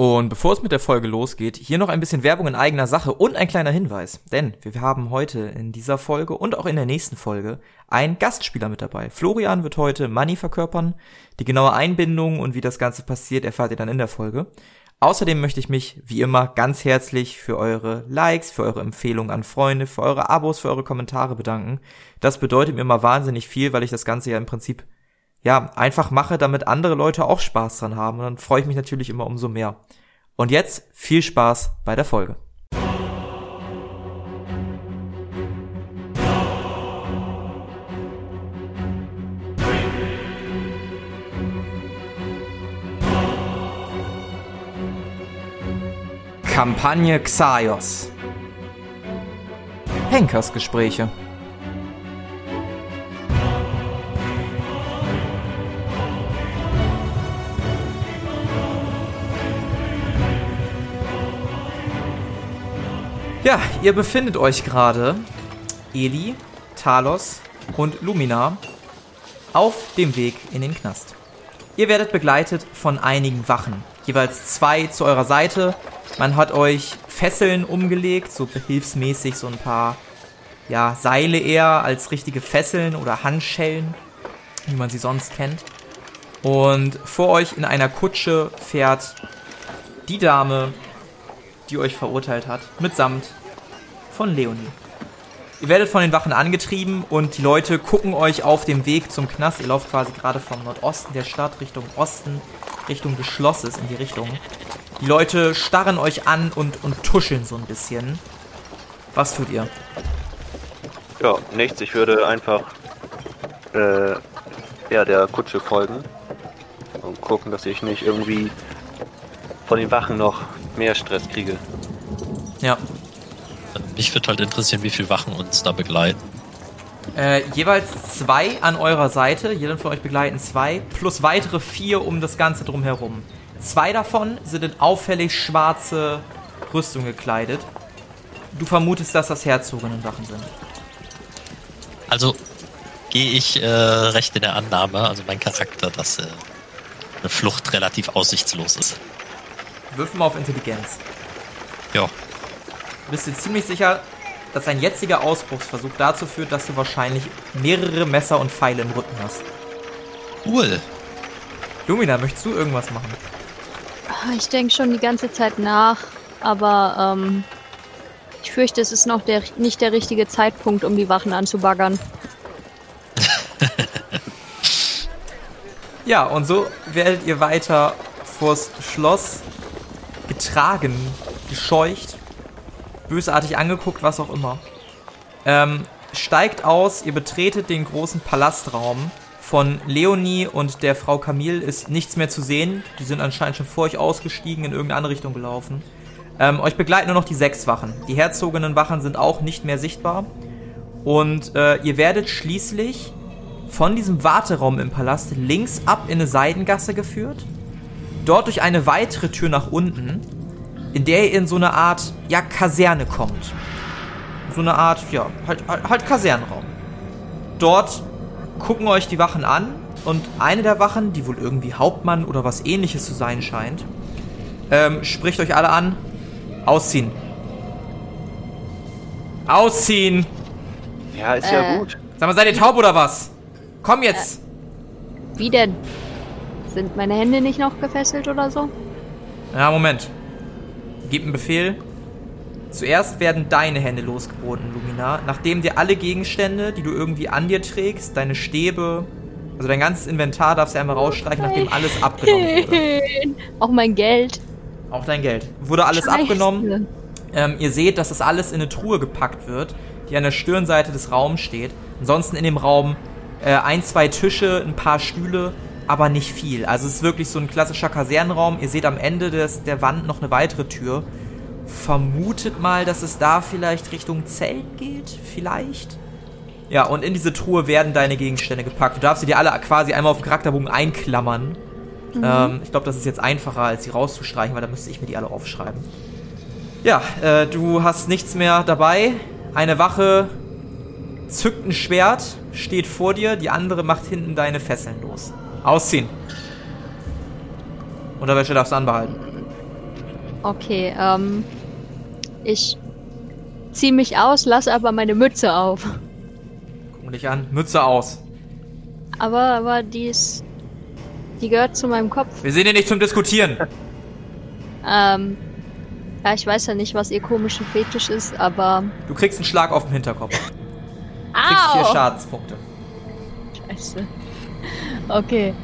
Und bevor es mit der Folge losgeht, hier noch ein bisschen Werbung in eigener Sache und ein kleiner Hinweis. Denn wir haben heute in dieser Folge und auch in der nächsten Folge einen Gastspieler mit dabei. Florian wird heute Money verkörpern. Die genaue Einbindung und wie das Ganze passiert, erfahrt ihr dann in der Folge. Außerdem möchte ich mich, wie immer, ganz herzlich für eure Likes, für eure Empfehlungen an Freunde, für eure Abos, für eure Kommentare bedanken. Das bedeutet mir immer wahnsinnig viel, weil ich das Ganze ja im Prinzip ja, einfach mache, damit andere Leute auch Spaß dran haben. Und dann freue ich mich natürlich immer umso mehr. Und jetzt viel Spaß bei der Folge. Kampagne Xaios Henkersgespräche Ja, ihr befindet euch gerade, Eli, Talos und Lumina, auf dem Weg in den Knast. Ihr werdet begleitet von einigen Wachen, jeweils zwei zu eurer Seite. Man hat euch Fesseln umgelegt, so behilfsmäßig so ein paar ja, Seile eher als richtige Fesseln oder Handschellen, wie man sie sonst kennt. Und vor euch in einer Kutsche fährt die Dame, die euch verurteilt hat, mitsamt von Leonie. Ihr werdet von den Wachen angetrieben und die Leute gucken euch auf dem Weg zum Knast. Ihr lauft quasi gerade vom Nordosten der Stadt Richtung Osten, Richtung des Schlosses in die Richtung. Die Leute starren euch an und, und tuscheln so ein bisschen. Was tut ihr? Ja, nichts. Ich würde einfach äh, ja, der Kutsche folgen und gucken, dass ich nicht irgendwie von den Wachen noch mehr Stress kriege. Ja. Mich würde halt interessieren, wie viele Wachen uns da begleiten. Äh, jeweils zwei an eurer Seite, jeden von euch begleiten zwei, plus weitere vier um das Ganze drumherum. Zwei davon sind in auffällig schwarze Rüstung gekleidet. Du vermutest, dass das Herzoginnenwachen sind. Also gehe ich äh, recht in der Annahme, also mein Charakter, dass äh, eine Flucht relativ aussichtslos ist. Wirf mal auf Intelligenz. Ja. Du bist dir ziemlich sicher, dass ein jetziger Ausbruchsversuch dazu führt, dass du wahrscheinlich mehrere Messer und Pfeile im Rücken hast. Cool. Lumina, möchtest du irgendwas machen? Ich denke schon die ganze Zeit nach, aber ähm, ich fürchte, es ist noch der, nicht der richtige Zeitpunkt, um die Wachen anzubaggern. Ja, und so werdet ihr weiter vors Schloss getragen, gescheucht, bösartig angeguckt, was auch immer. Ähm, steigt aus, ihr betretet den großen Palastraum. Von Leonie und der Frau Camille ist nichts mehr zu sehen. Die sind anscheinend schon vor euch ausgestiegen, in irgendeine andere Richtung gelaufen. Ähm, euch begleiten nur noch die sechs Wachen. Die Herzoginnenwachen sind auch nicht mehr sichtbar. Und äh, ihr werdet schließlich von diesem Warteraum im Palast links ab in eine Seitengasse geführt. Dort durch eine weitere Tür nach unten, in der ihr in so eine Art, ja, Kaserne kommt. So eine Art, ja, halt, halt, halt Kasernenraum. Dort gucken euch die Wachen an und eine der Wachen, die wohl irgendwie Hauptmann oder was ähnliches zu sein scheint, ähm, spricht euch alle an. Ausziehen. Ausziehen! Ja, ist ja Äh. gut. Sag mal, seid ihr taub oder was? Komm jetzt! Wie denn? Sind meine Hände nicht noch gefesselt oder so? Ja, Moment. Gib einen Befehl. Zuerst werden deine Hände losgeboten, Lumina, nachdem dir alle Gegenstände, die du irgendwie an dir trägst, deine Stäbe, also dein ganzes Inventar darfst du einmal rausstreichen, nachdem alles abgenommen wurde. Auch mein Geld. Auch dein Geld. Wurde alles Scheiße. abgenommen. Ähm, ihr seht, dass das alles in eine Truhe gepackt wird, die an der Stirnseite des Raums steht. Ansonsten in dem Raum äh, ein, zwei Tische, ein paar Stühle, aber nicht viel. Also es ist wirklich so ein klassischer Kasernenraum. Ihr seht am Ende des, der Wand noch eine weitere Tür. Vermutet mal, dass es da vielleicht Richtung Zelt geht. Vielleicht. Ja, und in diese Truhe werden deine Gegenstände gepackt. Du darfst sie dir alle quasi einmal auf den Charakterbogen einklammern. Ähm, ich glaube, das ist jetzt einfacher, als sie rauszustreichen, weil da müsste ich mir die alle aufschreiben. Ja, äh, du hast nichts mehr dabei. Eine Wache zückt ein Schwert, steht vor dir, die andere macht hinten deine Fesseln los. Ausziehen. Unterwäsche darfst du anbehalten. Okay, ähm. Ich zieh mich aus, lass aber meine Mütze auf. Guck dich an. Mütze aus. Aber, aber die ist. Die gehört zu meinem Kopf. Wir sind hier nicht zum Diskutieren. Ähm. Ja, ich weiß ja nicht, was ihr komischer Fetisch ist, aber. Du kriegst einen Schlag auf den Hinterkopf. Kriegst vier! Schadenspunkte. Scheiße. Okay.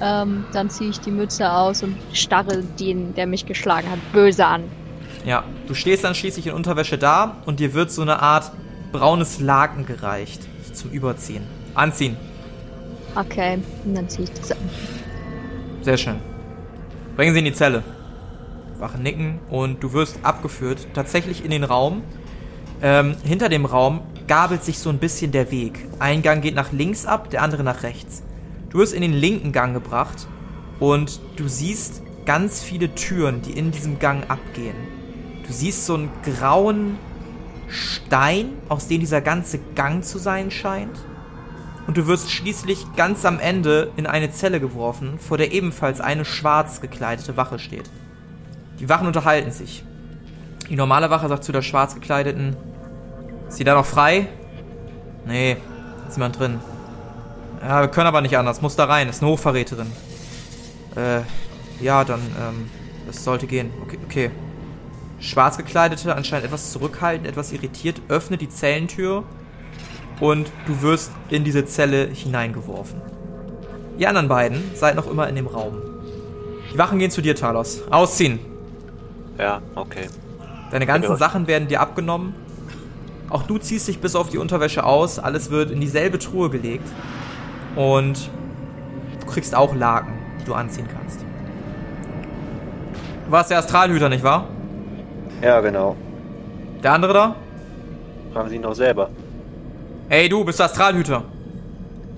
Ähm, dann ziehe ich die Mütze aus und starre den, der mich geschlagen hat, böse an. Ja, du stehst dann schließlich in Unterwäsche da und dir wird so eine Art braunes Laken gereicht zum Überziehen. Anziehen. Okay, und dann ziehe ich das an. Sehr schön. Bringen sie in die Zelle. Wachen nicken und du wirst abgeführt, tatsächlich in den Raum. Ähm, hinter dem Raum gabelt sich so ein bisschen der Weg. Ein Gang geht nach links ab, der andere nach rechts. Du wirst in den linken Gang gebracht und du siehst ganz viele Türen, die in diesem Gang abgehen. Du siehst so einen grauen Stein, aus dem dieser ganze Gang zu sein scheint. Und du wirst schließlich ganz am Ende in eine Zelle geworfen, vor der ebenfalls eine schwarz gekleidete Wache steht. Die Wachen unterhalten sich. Die normale Wache sagt zu der schwarz gekleideten, ist sie da noch frei? Nee, ist jemand drin. Ja, wir können aber nicht anders, muss da rein, ist eine Hochverräterin. Äh, ja, dann, ähm, das sollte gehen. Okay, okay. Schwarz gekleidete, anscheinend etwas zurückhaltend, etwas irritiert, öffnet die Zellentür und du wirst in diese Zelle hineingeworfen. Die anderen beiden seid noch immer in dem Raum. Die Wachen gehen zu dir, Talos. Ausziehen. Ja, okay. Deine ganzen. Sachen werden dir abgenommen. Auch du ziehst dich bis auf die Unterwäsche aus. Alles wird in dieselbe Truhe gelegt. Und du kriegst auch Laken, die du anziehen kannst. Du warst der Astralhüter, nicht wahr? Ja, genau. Der andere da? Fragen Sie ihn doch selber. Ey, du bist der Astralhüter.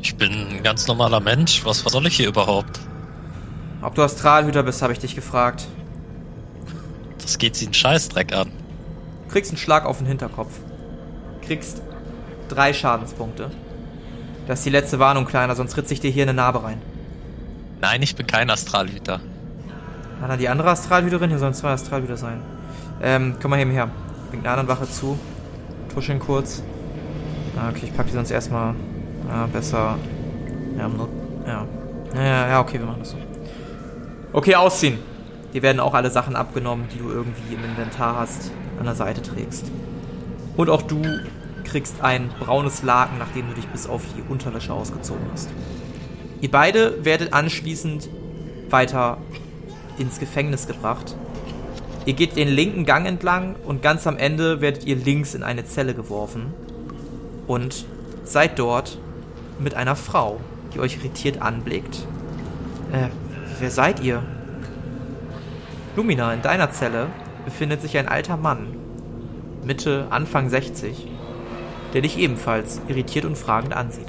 Ich bin ein ganz normaler Mensch. Was, was soll ich hier überhaupt? Ob du Astralhüter bist, habe ich dich gefragt. Das geht sie einen Scheißdreck an. Du kriegst einen Schlag auf den Hinterkopf. Kriegst drei Schadenspunkte. Das ist die letzte Warnung, Kleiner, sonst ritze ich dir hier eine Narbe rein. Nein, ich bin kein Astralhüter. War da die andere Astralhüterin? Hier sollen zwei Astralhüter sein. Ähm, komm mal hier her. Bringt einer anderen Wache zu. Tuscheln kurz. Ah, okay, ich pack die sonst erstmal. Ja, besser. Ja. Ja, ja, ja, okay, wir machen das so. Okay, ausziehen. Dir werden auch alle Sachen abgenommen, die du irgendwie im Inventar hast, an der Seite trägst. Und auch du kriegst ein braunes Laken, nachdem du dich bis auf die Unterwäsche ausgezogen hast. Ihr beide werdet anschließend weiter ins Gefängnis gebracht. Ihr geht den linken Gang entlang und ganz am Ende werdet ihr links in eine Zelle geworfen und seid dort mit einer Frau, die euch irritiert anblickt. Äh, wer seid ihr? Lumina, in deiner Zelle befindet sich ein alter Mann, Mitte, Anfang 60, der dich ebenfalls irritiert und fragend ansieht.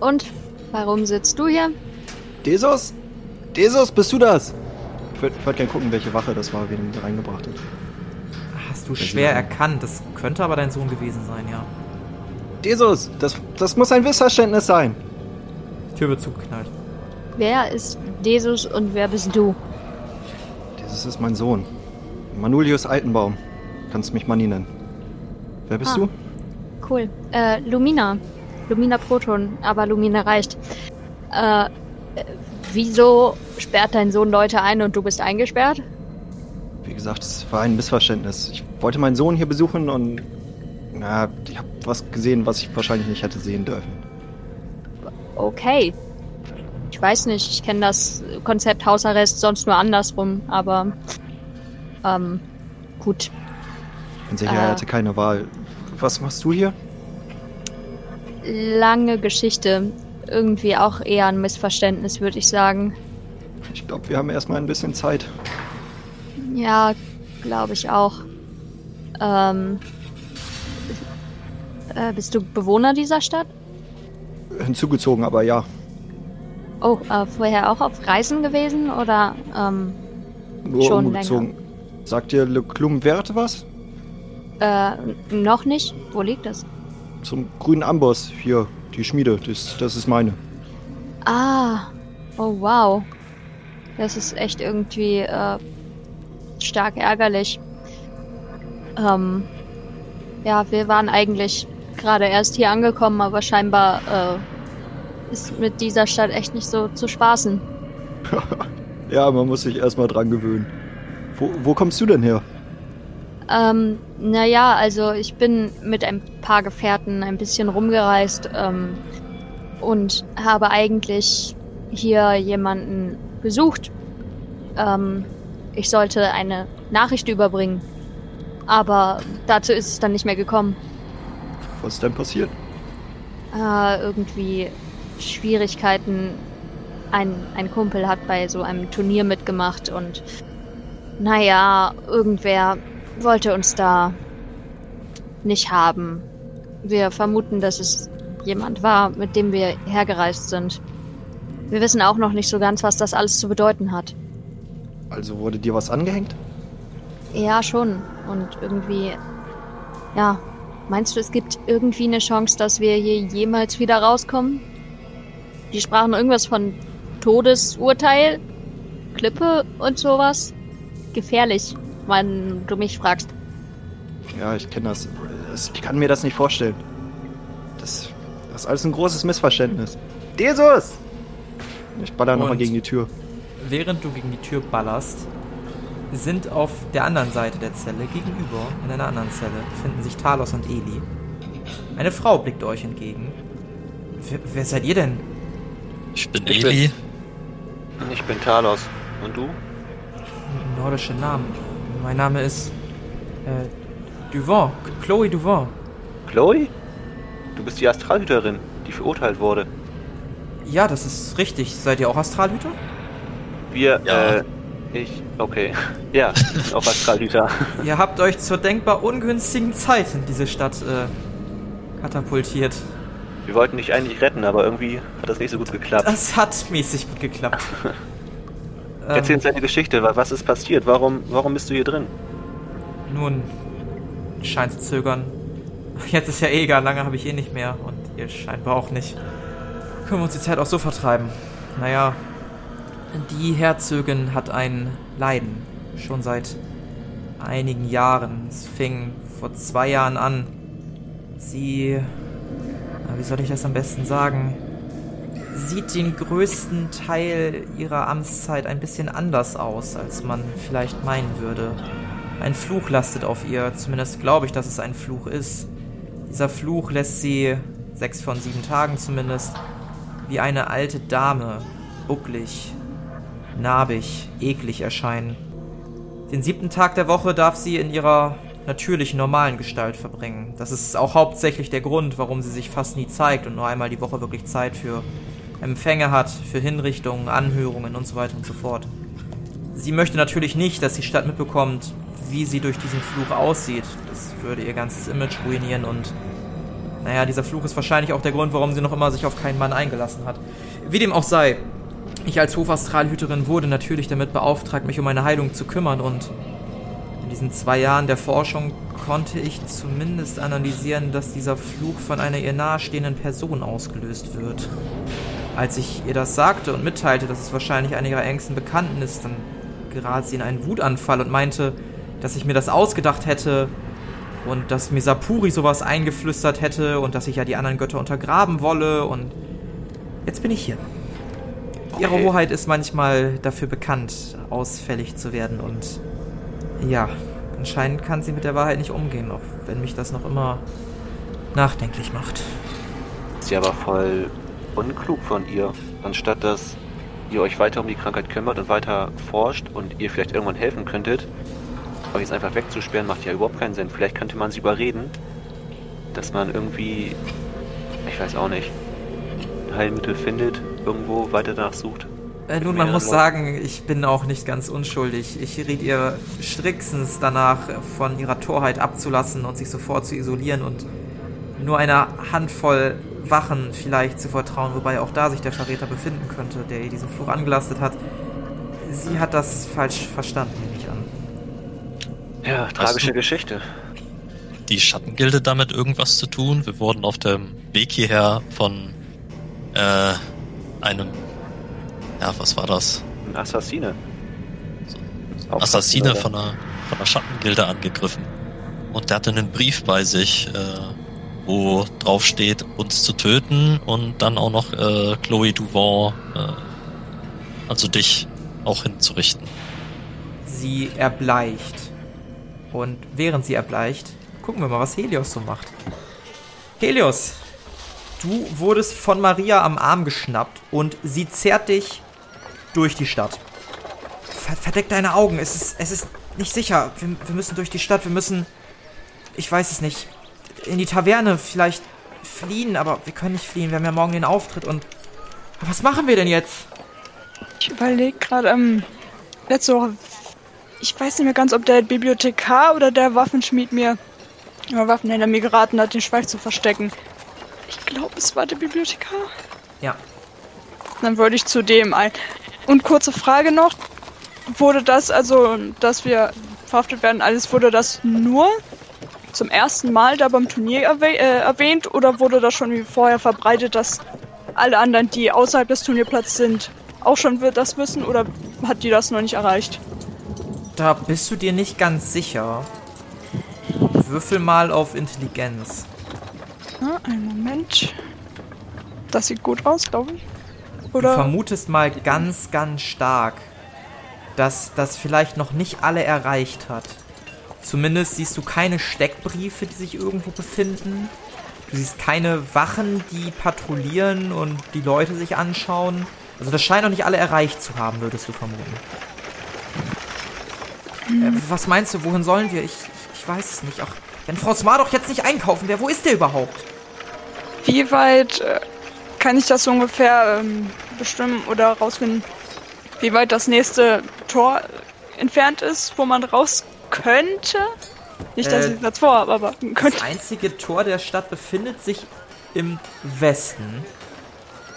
Und warum sitzt du hier? Desos? Desos, bist du das? Ich würde würd gerne gucken, welche Wache das war, wen er mit reingebracht hat. Hast du schwer erkannt, das könnte aber dein Sohn gewesen sein, ja. Desos, das, das muss ein Missverständnis sein. Die Tür wird zugeknallt. Wer ist Desus und wer bist du? Desos ist mein Sohn. Manulius Altenbaum. Kannst mich Manni nennen. Wer bist Ah. du? Cool. Äh, Lumina. Lumina Proton, aber Lumina reicht. Äh, wieso sperrt dein Sohn Leute ein und du bist eingesperrt? Wie gesagt, es war ein Missverständnis. Ich wollte meinen Sohn hier besuchen und. Na, ich habe was gesehen, was ich wahrscheinlich nicht hätte sehen dürfen. Okay. Ich weiß nicht, ich kenne das Konzept Hausarrest sonst nur andersrum, aber ähm, gut. Ich bin sicher, Äh. er hatte keine Wahl. Was machst du hier? Lange Geschichte. Irgendwie auch eher ein Missverständnis, würde ich sagen. Ich glaube, wir haben erstmal ein bisschen Zeit. Ja, glaube ich auch. Ähm, äh, bist du Bewohner dieser Stadt? Hinzugezogen, aber ja. Oh, äh, vorher auch auf Reisen gewesen oder ähm, Nur Schon umgezogen. Sagt dir Le Klumwert was? Äh, noch nicht? Wo liegt das? Zum grünen Amboss. Hier, die Schmiede. Das, das ist meine. Ah, oh wow. Das ist echt irgendwie äh, stark ärgerlich. Ähm, ja, wir waren eigentlich gerade erst hier angekommen, aber scheinbar äh, ist mit dieser Stadt echt nicht so zu spaßen. Ja, man muss sich erstmal dran gewöhnen. Wo, wo kommst du denn her? Ähm, naja, also ich bin mit ein paar Gefährten ein bisschen rumgereist ähm, und habe eigentlich hier jemanden gesucht. Ähm, ich sollte eine Nachricht überbringen, aber dazu ist es dann nicht mehr gekommen. Was ist denn passiert? Äh, irgendwie Schwierigkeiten. Ein, ein Kumpel hat bei so einem Turnier mitgemacht und naja, irgendwer wollte uns da nicht haben. Wir vermuten, dass es jemand war, mit dem wir hergereist sind. Wir wissen auch noch nicht so ganz, was das alles zu bedeuten hat. Also wurde dir was angehängt? Ja, schon. Und irgendwie. Ja. Meinst du, es gibt irgendwie eine Chance, dass wir hier jemals wieder rauskommen? Die sprachen irgendwas von Todesurteil, Klippe und sowas. Gefährlich, wenn du mich fragst. Ja, ich kenne das. Ich kann mir das nicht vorstellen. Das, das ist alles ein großes Missverständnis. Jesus! Ich baller nochmal gegen die Tür. Während du gegen die Tür ballerst, sind auf der anderen Seite der Zelle gegenüber, in einer anderen Zelle, befinden sich Talos und Eli. Eine Frau blickt euch entgegen. Wer, wer seid ihr denn? Ich bin Ich Eli. Ich bin Talos. Und du? Nordische Namen. Mein Name ist äh, Duvant, Chloe Duvant. Chloe? Du bist die Astralhüterin, die verurteilt wurde. Ja, das ist richtig. Seid ihr auch Astralhüter? Wir, Ja. äh, ich, okay. Ja, auch Astralhüter. Ihr habt euch zur denkbar ungünstigen Zeit in diese Stadt äh, katapultiert. Wir wollten dich eigentlich retten, aber irgendwie hat das nicht so gut geklappt. Das hat mäßig gut geklappt. Erzähl ähm, uns deine Geschichte. wa- Was ist passiert? Warum, warum bist du hier drin? nun, scheint zu zögern. Jetzt ist ja eh egal, lange habe ich eh nicht mehr und ihr scheinbar auch nicht. Können wir uns die Zeit auch so vertreiben? Naja, die Herzogin hat ein Leiden. Schon seit einigen Jahren. Es fing vor zwei Jahren an. Sie. Wie soll ich das am besten sagen? Sieht den größten Teil ihrer Amtszeit ein bisschen anders aus, als man vielleicht meinen würde. Ein Fluch lastet auf ihr, zumindest glaube ich, dass es ein Fluch ist. Dieser Fluch lässt sie, sechs von sieben Tagen zumindest, wie eine alte Dame, bucklig, narbig, eklig erscheinen. Den siebten Tag der Woche darf sie in ihrer natürlichen, normalen Gestalt verbringen. Das ist auch hauptsächlich der Grund, warum sie sich fast nie zeigt und nur einmal die Woche wirklich Zeit für Empfänge hat, für Hinrichtungen, Anhörungen und so weiter und so fort. Sie möchte natürlich nicht, dass die Stadt mitbekommt, wie sie durch diesen Fluch aussieht. Das würde ihr ganzes Image ruinieren und naja, dieser Fluch ist wahrscheinlich auch der Grund, warum sie noch immer sich auf keinen Mann eingelassen hat. Wie dem auch sei, ich als Hofastralhüterin wurde natürlich damit beauftragt, mich um meine Heilung zu kümmern und in diesen zwei Jahren der Forschung konnte ich zumindest analysieren, dass dieser Fluch von einer ihr nahestehenden Person ausgelöst wird. Als ich ihr das sagte und mitteilte, dass es wahrscheinlich einer ihrer engsten Bekannten ist, dann geriet sie in einen Wutanfall und meinte, dass ich mir das ausgedacht hätte und dass mir Sapuri sowas eingeflüstert hätte und dass ich ja die anderen Götter untergraben wolle und jetzt bin ich hier. Ihre Okay. Hoheit ist manchmal dafür bekannt, ausfällig zu werden und ja, anscheinend kann sie mit der Wahrheit nicht umgehen, auch wenn mich das noch immer nachdenklich macht. Ja aber voll unklug von ihr. Anstatt dass ihr euch weiter um die Krankheit kümmert und weiter forscht und ihr vielleicht irgendwann helfen könntet, aber jetzt einfach wegzusperren, macht ja überhaupt keinen Sinn. Vielleicht könnte man sie überreden, dass man irgendwie, ich weiß auch nicht, ein Heilmittel findet, irgendwo weiter nachsucht. Äh, nun, man muss Leuten. sagen, ich bin auch nicht ganz unschuldig. Ich riet ihr strikstens danach, von ihrer Torheit abzulassen und sich sofort zu isolieren und nur einer Handvoll Wachen vielleicht zu vertrauen, wobei auch da sich der Verräter befinden könnte, der ihr diesen Fluch angelastet hat. Sie hat das falsch verstanden, nehme ich an. Ja, tragische du- Geschichte. Die Schattengilde damit irgendwas zu tun? Wir wurden auf dem Weg hierher von äh, einem, ja, was war das? Ein Assassine. Assassine Hauptquartier, von der, von der Schattengilde angegriffen. Und der hatte einen Brief bei sich, äh, wo drauf steht, uns zu töten und dann auch noch äh, Chloe Duvant, äh, also dich, auch hinzurichten. Sie erbleicht. Und während sie erbleicht, gucken wir mal, was Helios so macht. Helios, du wurdest von Maria am Arm geschnappt und sie zerrt dich durch die Stadt. Ver verdeck deine Augen, es ist, es ist nicht sicher. Wir, wir müssen durch die Stadt, wir müssen, ich weiß es nicht, in die Taverne vielleicht fliehen, aber wir können nicht fliehen, wir haben ja morgen den Auftritt und... Was machen wir denn jetzt? Ich überlege gerade, ähm, letzte Woche, ich weiß nicht mehr ganz, ob der Bibliothekar oder der Waffenschmied mir, oder Waffenhändler mir geraten hat, den Schweif zu verstecken. Ich glaube, es war der Bibliothekar. Ja, Dann würde ich zu dem ein. Und kurze Frage noch. Wurde das, also, dass wir verhaftet werden, alles, wurde das nur zum ersten Mal da beim Turnier erwäh äh, erwähnt oder wurde das schon wie vorher verbreitet, dass alle anderen, die außerhalb des Turnierplatzes sind, auch schon wird das wissen oder hat die das noch nicht erreicht? Da bist du dir nicht ganz sicher. Würfel mal auf Intelligenz. Ja, einen Moment. Das sieht gut aus, glaube ich. Du Oder? vermutest mal ganz, ganz stark, dass das vielleicht noch nicht alle erreicht hat. Zumindest siehst du keine Steckbriefe, die sich irgendwo befinden. Du siehst keine Wachen, die patrouillieren und die Leute sich anschauen. Also das scheint noch nicht alle erreicht zu haben, würdest du vermuten. Äh, was meinst du, wohin sollen wir? Ich, ich, ich weiß es nicht. Ach, wenn François doch jetzt nicht einkaufen wäre, wo ist der überhaupt? Wie weit äh, kann ich das so ungefähr ähm, bestimmen oder rausfinden, wie weit das nächste Tor entfernt ist, wo man raus könnte? Nicht, dass Äh, ich das vorhabe, aber könnte. Das einzige Tor der Stadt befindet sich im Westen.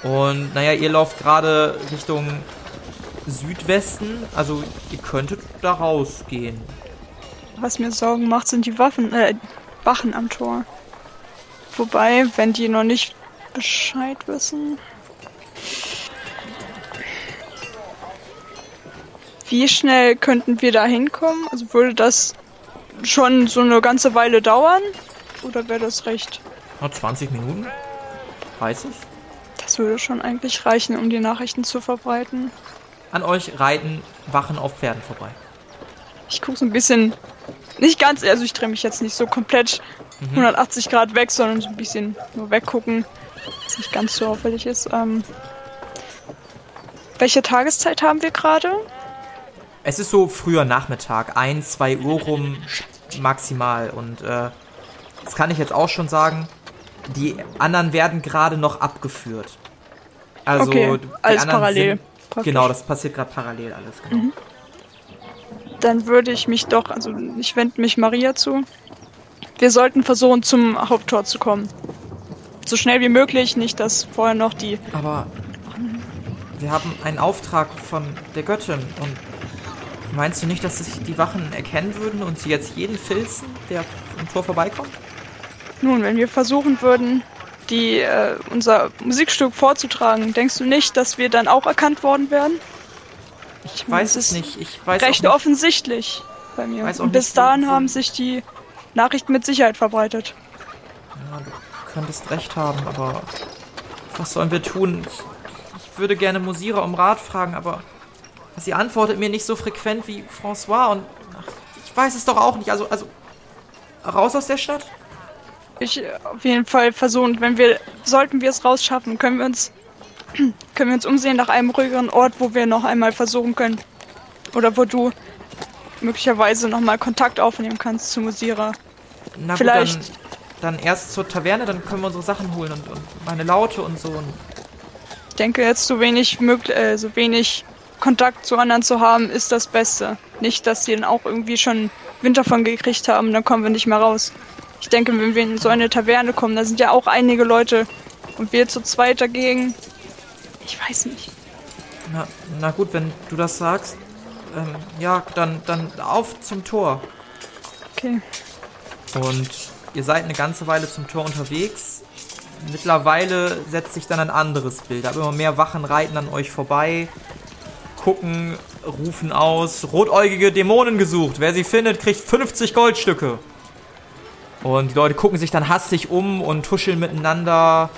Und naja, ihr lauft gerade Richtung Südwesten. Also ihr könntet da rausgehen. Was mir Sorgen macht, sind die Waffen, äh, Wachen am Tor. Wobei, wenn die noch nicht Bescheid wissen. Wie schnell könnten wir da hinkommen? Also würde das schon so eine ganze Weile dauern? Oder wäre das recht? Noch 20 Minuten? 30? Das würde schon eigentlich reichen, um die Nachrichten zu verbreiten. An euch reiten Wachen auf Pferden vorbei. Ich gucke so ein bisschen, nicht ganz, also ich drehe mich jetzt nicht so komplett 180 Grad weg, sondern so ein bisschen nur weggucken, was nicht ganz so auffällig ist. Ähm, welche Tageszeit haben wir gerade? Es ist so früher Nachmittag, 1, 2 Uhr rum maximal. Und äh, das kann ich jetzt auch schon sagen. Die anderen werden gerade noch abgeführt. Also Okay, die alles anderen parallel, Sind, praktisch. genau, das passiert gerade parallel alles. Genau. Dann würde ich mich doch, also ich wende mich Maria zu. Wir sollten versuchen, zum Haupttor zu kommen. So schnell wie möglich, nicht, dass vorher noch die Aber wir haben einen Auftrag von der Göttin und meinst du nicht, dass sich die Wachen erkennen würden und sie jetzt jeden filzen, der am Tor vorbeikommt? Nun, wenn wir versuchen würden, die, äh, unser Musikstück vorzutragen, denkst du nicht, dass wir dann auch erkannt worden wären? Ich weiß es nicht. Ich weiß Recht nicht. offensichtlich bei mir. Und bis nicht, dahin haben sich die Nachrichten mit Sicherheit verbreitet. Ja, du könntest recht haben, aber was sollen wir tun? Ich, ich würde gerne Musira um Rat fragen, aber sie antwortet mir nicht so frequent wie François und ach, ich weiß es doch auch nicht. Also, also raus aus der Stadt? Ich auf jeden Fall versuchen, wenn wir, sollten wir es rausschaffen, können wir uns, können wir uns umsehen nach einem ruhigeren Ort, wo wir noch einmal versuchen können. Oder wo du möglicherweise nochmal Kontakt aufnehmen kannst zu Musira. Na Vielleicht- gut, dann, dann erst zur Taverne, dann können wir unsere Sachen holen und, und meine Laute und so. Und Ich denke, jetzt so wenig möglich, äh, so wenig Kontakt zu anderen zu haben, ist das Beste. Nicht, dass die dann auch irgendwie schon Wind davon gekriegt haben, dann kommen wir nicht mehr raus. Ich denke, wenn wir in so eine Taverne kommen, da sind ja auch einige Leute und wir zu zweit dagegen. Ich weiß nicht. na, na gut, wenn du das sagst, ähm, ja, dann, dann auf zum Tor. Okay. Und ihr seid eine ganze Weile zum Tor unterwegs. Mittlerweile setzt sich dann ein anderes Bild. Aber immer mehr Wachen reiten an euch vorbei, gucken rufen aus, rotäugige Dämonen gesucht. Wer sie findet, kriegt 50 Goldstücke. Und die Leute gucken sich dann hastig um und tuscheln miteinander.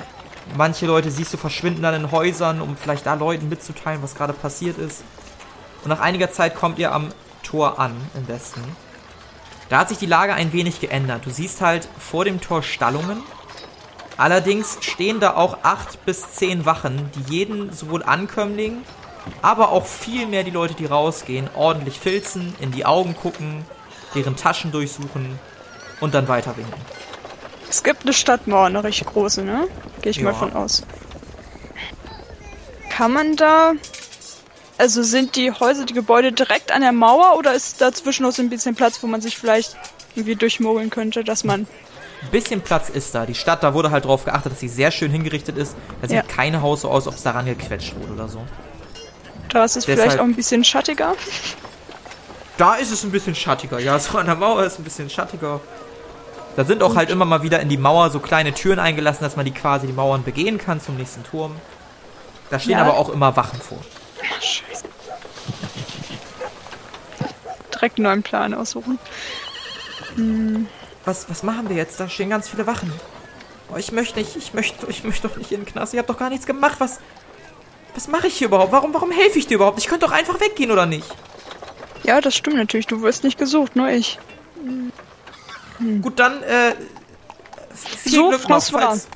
Manche Leute siehst du verschwinden dann in Häusern, um vielleicht da Leuten mitzuteilen, was gerade passiert ist. Und nach einiger Zeit kommt ihr am Tor an, im Westen. Da hat sich die Lage ein wenig geändert. Du siehst halt vor dem Tor Stallungen. Allerdings stehen da auch acht bis zehn Wachen, die jeden, sowohl Ankömmling, aber auch viel mehr die Leute, die rausgehen, ordentlich filzen, in die Augen gucken, deren Taschen durchsuchen und dann weiter winken. Es gibt eine Stadtmauer, eine recht große, ne? Gehe ich Ja. mal von aus. Kann man da. Also sind die Häuser, die Gebäude direkt an der Mauer oder ist dazwischen noch so ein bisschen Platz, wo man sich vielleicht irgendwie durchmogeln könnte, dass man. Ein bisschen Platz ist da. Die Stadt, da wurde halt drauf geachtet, dass sie sehr schön hingerichtet ist. Da sieht Ja. kein Haus so aus, ob es daran gequetscht wurde oder so. Da ist es Deshalb- vielleicht auch ein bisschen schattiger. Da ist es ein bisschen schattiger. Ja, so an der Mauer ist es ein bisschen schattiger. Da sind auch halt immer mal wieder in die Mauer so kleine Türen eingelassen, dass man die quasi die Mauern begehen kann zum nächsten Turm. Da stehen Ja. aber auch immer Wachen vor. Scheiße. Direkt einen neuen Plan aussuchen. Was, was machen wir jetzt? Da stehen ganz viele Wachen. Oh, ich möchte nicht, ich möchte, ich möchte doch nicht in den Knast. Ich habe doch gar nichts gemacht. Was, was mache ich hier überhaupt? Warum, warum helfe ich dir überhaupt? Ich könnte doch einfach weggehen, oder nicht? Ja, das stimmt natürlich. Du wirst nicht gesucht, nur ich. Gut, dann, äh, viel So, Glück noch, falls-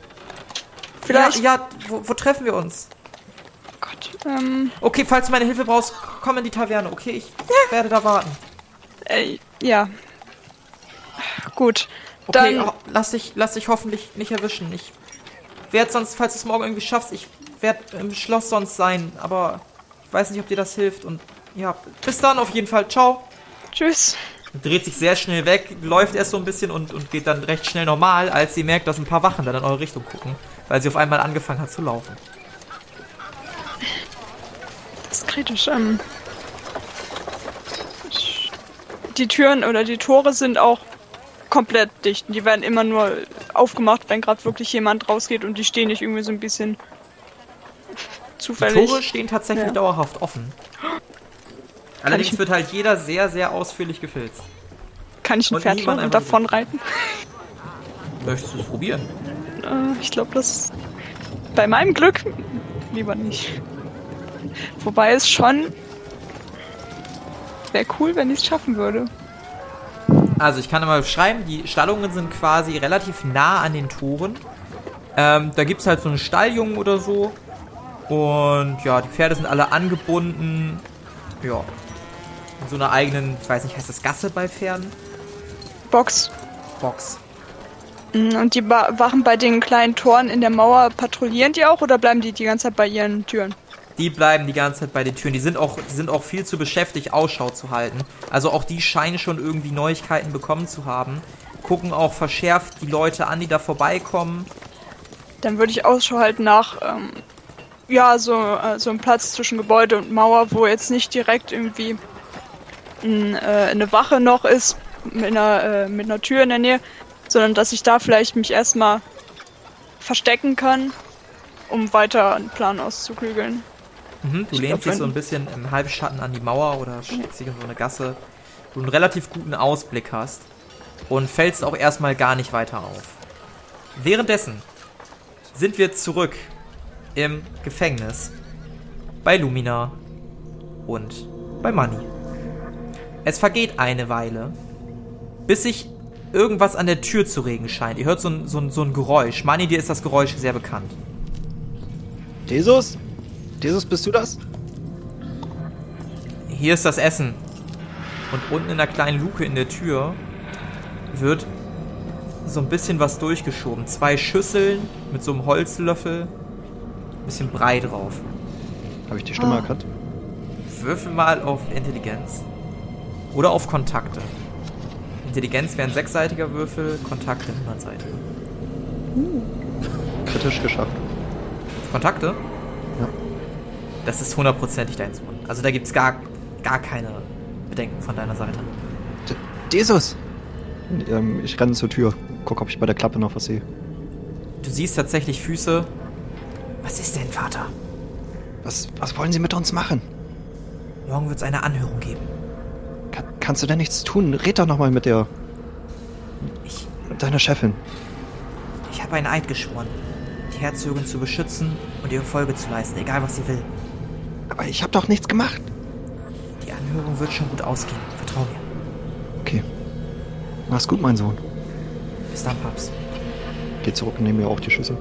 Vielleicht. Ja, ja wo, wo treffen wir uns? Gott. Ähm, Okay, falls du meine Hilfe brauchst, komm in die Taverne. Okay, ich werde da warten. äh, ja. Gut. Okay, Dann- lass dich, lass dich hoffentlich nicht erwischen. Ich werde sonst, falls du es morgen irgendwie schaffst, ich werde im Schloss sonst sein. Aber ich weiß nicht, ob dir das hilft. Und ja, bis dann auf jeden Fall. Ciao. Tschüss. Dreht sich sehr schnell weg, läuft erst so ein bisschen und, und geht dann recht schnell normal, als sie merkt, dass ein paar Wachen dann in eure Richtung gucken. Weil sie auf einmal angefangen hat zu laufen. Das ist kritisch. Ähm, die Türen oder die Tore sind auch komplett dicht. Die werden immer nur aufgemacht, wenn gerade wirklich jemand rausgeht und die stehen nicht irgendwie so ein bisschen Die zufällig. Tore stehen tatsächlich Ja. dauerhaft offen. Allerdings ich- wird halt jeder sehr, sehr ausführlich gefilzt. Kann ich ein Pferd fahren und davon reiten? Möchtest du es probieren? Äh, ich glaube, das bei meinem Glück lieber nicht. Wobei es schon wäre cool, wenn ich es schaffen würde. Also ich kann mal beschreiben, die Stallungen sind quasi relativ nah an den Toren. Ähm, da gibt es halt so einen Stalljungen oder so. Und ja, die Pferde sind alle angebunden. Ja. In so einer eigenen, ich weiß nicht, heißt das Gasse bei Pferden? Box. Box. Mm, Und die ba Wachen bei den kleinen Toren in der Mauer patrouillieren die auch oder bleiben die die ganze Zeit bei ihren Türen? Die bleiben die ganze Zeit bei den Türen. Die sind auch, die sind auch viel zu beschäftigt, Ausschau zu halten. Also auch die scheinen schon irgendwie Neuigkeiten bekommen zu haben. Gucken auch verschärft die Leute an, die da vorbeikommen. Dann würde ich Ausschau halten nach, ähm, ja, so, äh, so ein Platz zwischen Gebäude und Mauer, wo jetzt nicht direkt irgendwie ein, äh, eine Wache noch ist, mit einer, äh, mit einer Tür in der Nähe, sondern dass ich da vielleicht mich erstmal verstecken kann, um weiter einen Plan auszuklügeln. Mhm, du Ich lehnst dich so ein bisschen im Halbschatten an die Mauer oder steckst dich in so eine Gasse, wo du einen relativ guten Ausblick hast und fällst auch erstmal gar nicht weiter auf. Währenddessen sind wir zurück im Gefängnis bei Lumina und bei Manny. Es vergeht eine Weile, bis sich irgendwas an der Tür zu regen scheint. Ihr hört so ein, so ein, so ein Geräusch. Manny, dir ist das Geräusch sehr bekannt. Jesus? Jesus, bist du das? Hier ist das Essen. Und unten in der kleinen Luke in der Tür wird so ein bisschen was durchgeschoben. Zwei Schüsseln mit so einem Holzlöffel. Ein bisschen Brei drauf. Habe ich die Stimme erkannt? Würfel mal auf Intelligenz. Oder auf Kontakte. Intelligenz wäre ein sechsseitiger Würfel, Kontakte hundertseitiger. Kritisch geschafft. Kontakte? Ja. Das ist hundertprozentig dein Sohn. Also da gibt's gar, gar keine Bedenken von deiner Seite. Jesus! Ähm, ich renne zur Tür. Guck, ob ich bei der Klappe noch was sehe. Du siehst tatsächlich Füße. Was ist denn, Vater? Was, was wollen Sie mit uns machen? Morgen wird es eine Anhörung geben. Kann, kannst du denn nichts tun? Red doch nochmal mit der. Ich, mit deiner Chefin. ich habe einen Eid geschworen, die Herzogin zu beschützen und ihr Folge zu leisten, egal was sie will. Aber ich habe doch nichts gemacht. Die Anhörung wird schon gut ausgehen. Vertrau mir. Okay. Mach's gut, mein Sohn. Bis dann, Papst. Geh zurück und nimm mir auch die Schüssel.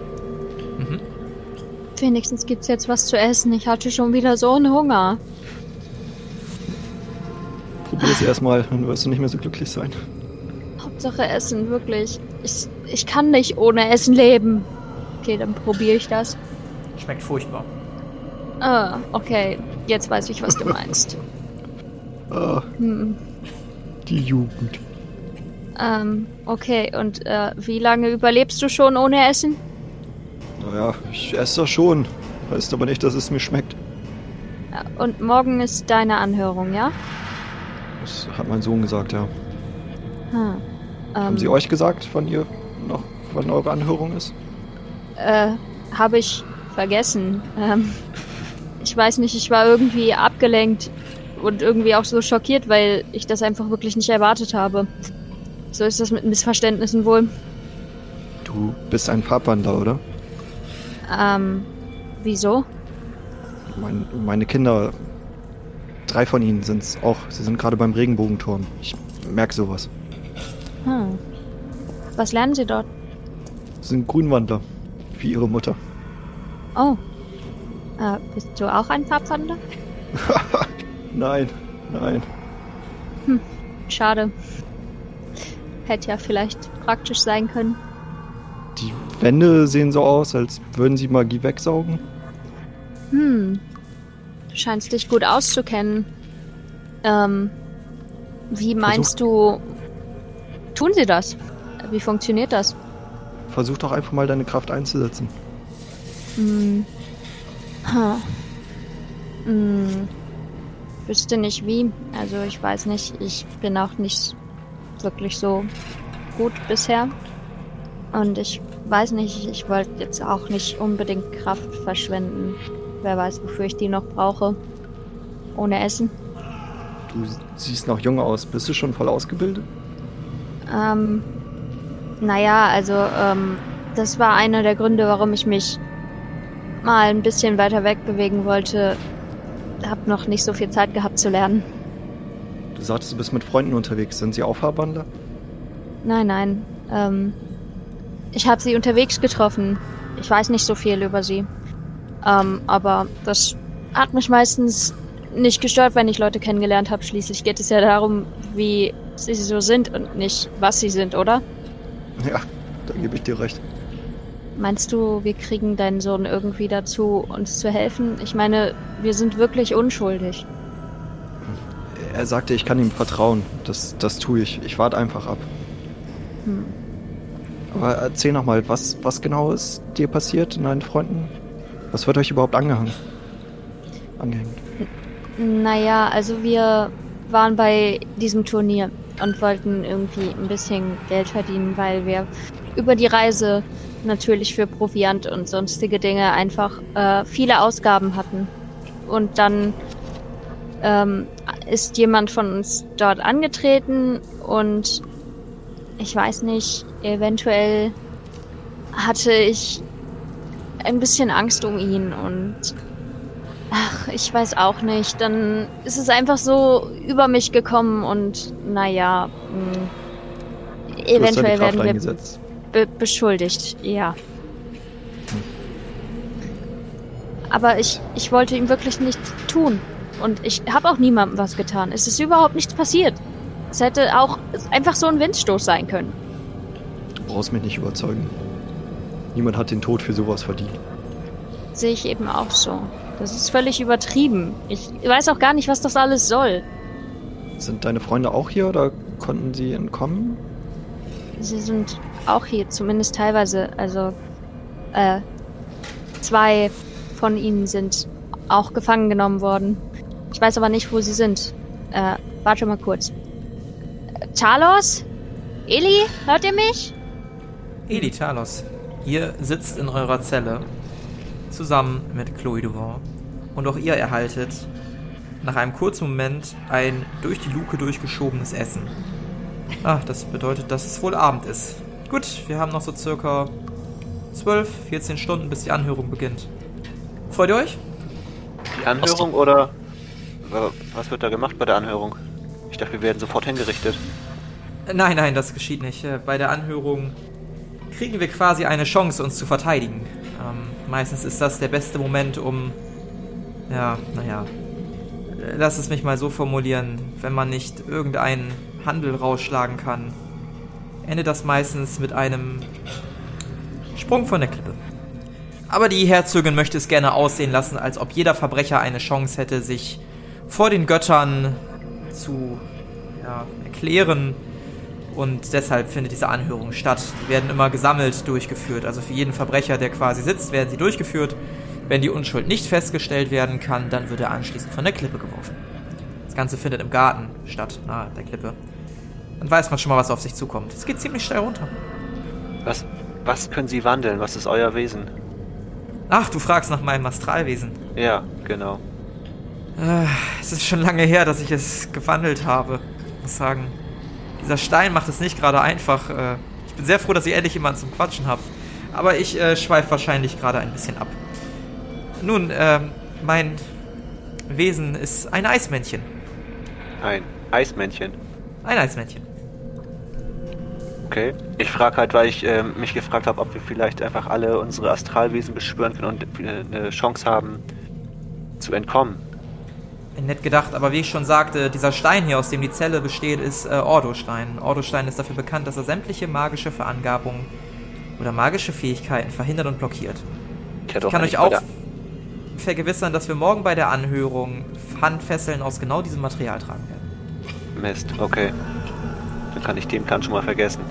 Wenigstens gibt's jetzt was zu essen. Ich hatte schon wieder so einen Hunger. Probier es erstmal, dann wirst du nicht mehr so glücklich sein. Hauptsache Essen, wirklich. Ich, ich kann nicht ohne Essen leben. Okay, dann probiere ich das. Schmeckt furchtbar. Ah, okay. Jetzt weiß ich, was du meinst. Ah, Hm. die Jugend. Ähm, okay. Und äh, wie lange überlebst du schon ohne Essen? Naja, ich esse das schon. Heißt aber nicht, dass es mir schmeckt. Und morgen ist deine Anhörung, ja? Das hat mein Sohn gesagt, ja. Hm. Haben Ähm, Sie euch gesagt, wann ihr noch, wann eure Anhörung ist? Äh, habe ich vergessen. Ähm, ich weiß nicht, ich war irgendwie abgelenkt und irgendwie auch so schockiert, weil ich das einfach wirklich nicht erwartet habe. So ist das mit Missverständnissen wohl. Du bist ein Farbwandler, oder? Ähm, wieso? Mein, meine Kinder, drei von ihnen sind's auch. Sie sind gerade beim Regenbogenturm. Ich merke sowas. Hm. Was lernen sie dort? Sie sind Grünwandler, wie ihre Mutter. Oh. Äh, bist du auch ein Farbwandler? Nein, nein. Schade. Hätte ja vielleicht praktisch sein können. Die Wände sehen so aus, als würden sie Magie wegsaugen. Hm. Du scheinst dich gut auszukennen. Ähm, wie meinst du, tun sie das? Wie funktioniert das? Versuch doch einfach mal deine Kraft einzusetzen. Hm. Ha. Hm. Wüsste nicht wie. Also ich weiß nicht. Ich bin auch nicht wirklich so gut bisher. Und ich weiß nicht, ich wollte jetzt auch nicht unbedingt Kraft verschwenden. Wer weiß, wofür ich die noch brauche. Ohne Essen. Du siehst noch jung aus. Bist du schon voll ausgebildet? Ähm, naja, also, ähm, das war einer der Gründe, warum ich mich mal ein bisschen weiter weg bewegen wollte. Hab noch nicht so viel Zeit gehabt zu lernen. Du sagtest, du bist mit Freunden unterwegs. Sind sie auch Farbwandler? Nein, nein. Ähm, ich habe sie unterwegs getroffen. Ich weiß nicht so viel über sie. Ähm, aber das hat mich meistens nicht gestört, wenn ich Leute kennengelernt habe. Schließlich geht es ja darum, wie sie so sind und nicht, was sie sind, oder? Ja, da gebe ich dir recht. Meinst du, wir kriegen deinen Sohn irgendwie dazu, uns zu helfen? Ich meine, wir sind wirklich unschuldig. Er sagte, ich kann ihm vertrauen. Das, das tue ich. Ich warte einfach ab. Hm. Aber erzähl noch mal, was, was genau ist dir passiert in deinen Freunden? Was wird euch überhaupt angehangen? Angehängt. Naja, also wir waren bei diesem Turnier und wollten irgendwie ein bisschen Geld verdienen, weil wir über die Reise natürlich für Proviant und sonstige Dinge einfach äh, viele Ausgaben hatten. Und dann ähm, ist jemand von uns dort angetreten und ich weiß nicht, eventuell hatte ich ein bisschen Angst um ihn und ach, ich weiß auch nicht. Dann ist es einfach so über mich gekommen und naja, mh, deine eventuell werden wir eingesetzt. be beschuldigt, ja. Aber ich, ich wollte ihm wirklich nichts tun. Und ich habe auch niemandem was getan. Es ist überhaupt nichts passiert. Es hätte auch einfach so ein Windstoß sein können. Du brauchst mich nicht überzeugen. Niemand hat den Tod für sowas verdient. Sehe ich eben auch so. Das ist völlig übertrieben. Ich weiß auch gar nicht, was das alles soll. Sind deine Freunde auch hier oder konnten sie entkommen? Sie sind auch hier, zumindest teilweise. Also, äh, zwei von ihnen sind auch gefangen genommen worden. Ich weiß aber nicht, wo sie sind. Äh, warte mal kurz. Talos? Eli, hört ihr mich? Eli Talos, ihr sitzt in eurer Zelle zusammen mit Chloe Duvall und auch ihr erhaltet nach einem kurzen Moment ein durch die Luke durchgeschobenes Essen. Ah, das bedeutet, dass es wohl Abend ist. Gut, wir haben noch so circa 12, 14 Stunden, bis die Anhörung beginnt. Freut ihr euch? Die Anhörung oder was wird da gemacht bei der Anhörung? Ich dachte, wir werden sofort hingerichtet. Nein, nein, das geschieht nicht. Äh, Bei der Anhörung kriegen wir quasi eine Chance, uns zu verteidigen. Ähm, meistens ist das der beste Moment, um. Ja, naja. Lass es mich mal so formulieren. Wenn man nicht irgendeinen Handel rausschlagen kann, endet das meistens mit einem Sprung von der Klippe. Aber die Herzogin möchte es gerne aussehen lassen, als ob jeder Verbrecher eine Chance hätte, sich vor den Göttern zu ja, erklären. Und deshalb findet diese Anhörung statt. Die werden immer gesammelt durchgeführt. Also für jeden Verbrecher, der quasi sitzt, werden sie durchgeführt. Wenn die Unschuld nicht festgestellt werden kann, dann wird er anschließend von der Klippe geworfen. Das Ganze findet im Garten statt, nahe der Klippe. Dann weiß man schon mal, was auf sich zukommt. Es geht ziemlich steil runter. Was, was können Sie wandeln? Was ist euer Wesen? Ach, du fragst nach meinem Astralwesen. Ja, genau. Äh, es ist schon lange her, dass ich es gewandelt habe. Ich muss sagen, dieser Stein macht es nicht gerade einfach. Äh, ich bin sehr froh, dass ich endlich jemanden zum Quatschen habe. Aber ich äh, schweife wahrscheinlich gerade ein bisschen ab. Nun, ähm, mein Wesen ist ein Eismännchen. Ein Eismännchen. Ein Eismännchen. Okay. Ich frage halt, weil ich ähm, mich gefragt habe, ob wir vielleicht einfach alle unsere Astralwesen beschwören können und äh, eine Chance haben zu entkommen. Nett gedacht, aber wie ich schon sagte, dieser Stein hier, aus dem die Zelle besteht, ist äh, Ordostein. Ordostein ist dafür bekannt, dass er sämtliche magische Verangabungen oder magische Fähigkeiten verhindert und blockiert. Ich, kann euch auch vergewissern, dass wir morgen bei der Anhörung Handfesseln aus genau diesem Material tragen werden. Mist, okay. Dann kann ich den Plan schon mal vergessen.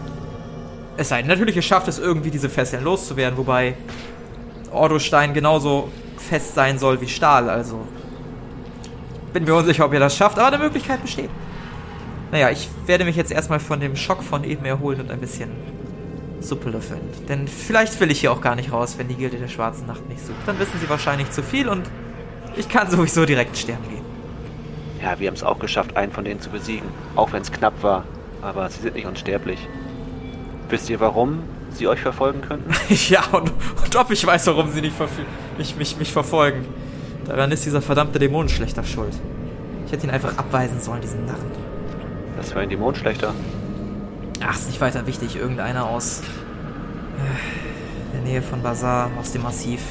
Es sei denn, natürlich, ihr schafft es irgendwie, diese Fesseln loszuwerden, wobei Ordostein genauso fest sein soll wie Stahl, also bin mir unsicher, ob ihr das schafft, aber eine Möglichkeit besteht. Naja, ich werde mich jetzt erstmal von dem Schock von eben erholen und ein bisschen Suppe löffeln. Denn vielleicht will ich hier auch gar nicht raus, wenn die Gilde der Schwarzen Nacht nicht sucht. Dann wissen sie wahrscheinlich zu viel und ich kann sowieso direkt sterben gehen. Ja, wir haben es auch geschafft, einen von denen zu besiegen. Auch wenn es knapp war. Aber sie sind nicht unsterblich. Wisst ihr, warum sie euch verfolgen könnten? ja, und, und ob ich weiß, warum sie nicht mich, mich, mich verfolgen. Daran ist dieser verdammte Dämonenschlechter schuld. Ich hätte ihn einfach abweisen sollen, diesen Narren. Das war ein Dämon schlechter. Ach, ist nicht weiter wichtig. Irgendeiner aus äh, der Nähe von Bazar, aus dem Massiv.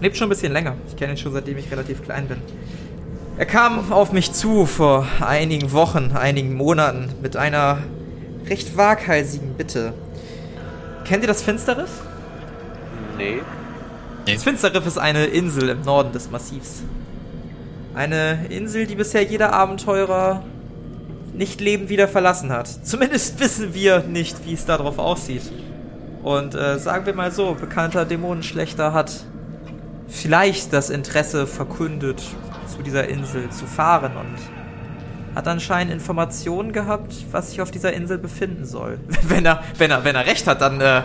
Lebt schon ein bisschen länger. Ich kenne ihn schon seitdem ich relativ klein bin. Er kam auf mich zu vor einigen Wochen, einigen Monaten mit einer recht waghalsigen Bitte. Kennt ihr das Finsterriff? Nee. Das Finsterriff ist eine Insel im Norden des Massivs. Eine Insel, die bisher jeder Abenteurer nicht lebend wieder verlassen hat. Zumindest wissen wir nicht, wie es darauf aussieht. Und äh, sagen wir mal so, bekannter Dämonenschlechter hat vielleicht das Interesse verkündet, zu dieser Insel zu fahren und hat anscheinend Informationen gehabt, was sich auf dieser Insel befinden soll. Wenn er, wenn er, wenn er recht hat, dann äh,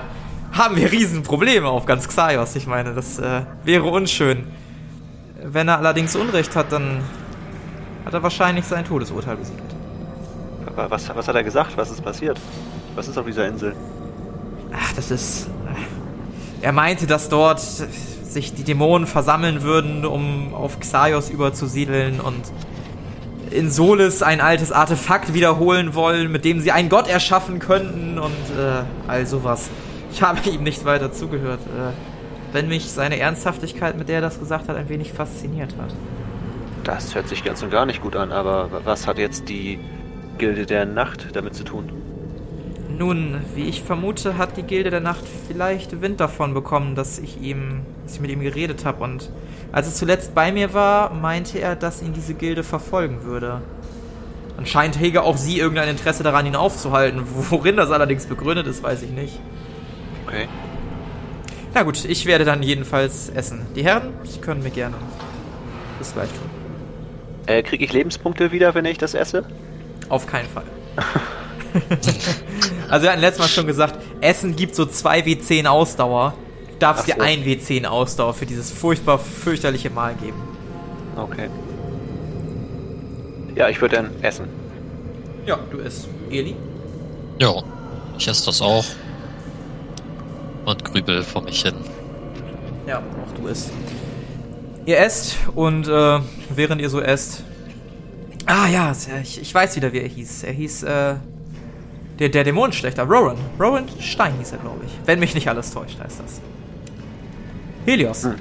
haben wir Riesenprobleme auf ganz Xaios. Ich meine, das äh, wäre unschön. Wenn er allerdings Unrecht hat, dann hat er wahrscheinlich sein Todesurteil besiegt. Aber was, was hat er gesagt? Was ist passiert? Was ist auf dieser Insel? Ach, das ist. äh, Er meinte, dass dort sich die Dämonen versammeln würden, um auf Xaios überzusiedeln und in Solis ein altes Artefakt wiederholen wollen, mit dem sie einen Gott erschaffen könnten und äh, all sowas. Ich habe ihm nicht weiter zugehört, äh, wenn mich seine Ernsthaftigkeit, mit der er das gesagt hat, ein wenig fasziniert hat. Das hört sich ganz und gar nicht gut an, aber was hat jetzt die Gilde der Nacht damit zu tun? Nun, wie ich vermute, hat die Gilde der Nacht vielleicht Wind davon bekommen, dass ich ihm, dass ich mit ihm geredet habe. Und als es zuletzt bei mir war, meinte er, dass ihn diese Gilde verfolgen würde. Anscheinend hege auch sie irgendein Interesse daran, ihn aufzuhalten. Worin das allerdings begründet ist, weiß ich nicht. Okay. Na gut, ich werde dann jedenfalls essen. Die Herren, Sie können mir gerne bis gleich tun. Äh, kriege ich Lebenspunkte wieder, wenn ich das esse? Auf keinen Fall. also wir hatten letztes Mal schon gesagt, Essen gibt so 2 W10 Ausdauer. Du darfst Ach so. dir 1 W10 Ausdauer für dieses furchtbar fürchterliche Mahl geben. Okay. Ja, ich würde dann essen. Ja, du isst. Eli? Ja, ich esse das auch. Und grübel vor mich hin. Ja, auch du isst. Ihr esst und äh, während ihr so esst. Ah ja, es- ich, ich weiß wieder, wie er hieß. Er hieß, äh. Der, der Dämonenschlechter, Rowan. Rowan Stein hieß er, glaube ich. Wenn mich nicht alles täuscht, heißt das. Helios. Hm.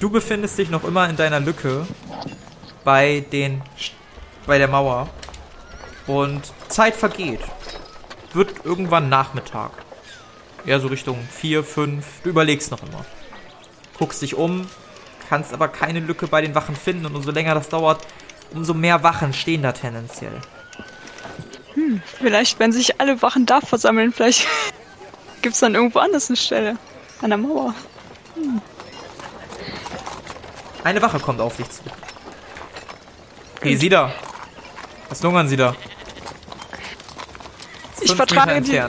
Du befindest dich noch immer in deiner Lücke bei den. Bei der Mauer. Und Zeit vergeht. Wird irgendwann Nachmittag. Eher so Richtung 4, 5. Du überlegst noch immer. Guckst dich um, kannst aber keine Lücke bei den Wachen finden und umso länger das dauert, umso mehr Wachen stehen da tendenziell. Vielleicht, wenn sich alle Wachen da versammeln, vielleicht gibt's dann irgendwo anders eine Stelle. An der Mauer. Eine Wache kommt auf dich zu. Hey, Sie da. Was lungern Sie da? Ich vertrage die-.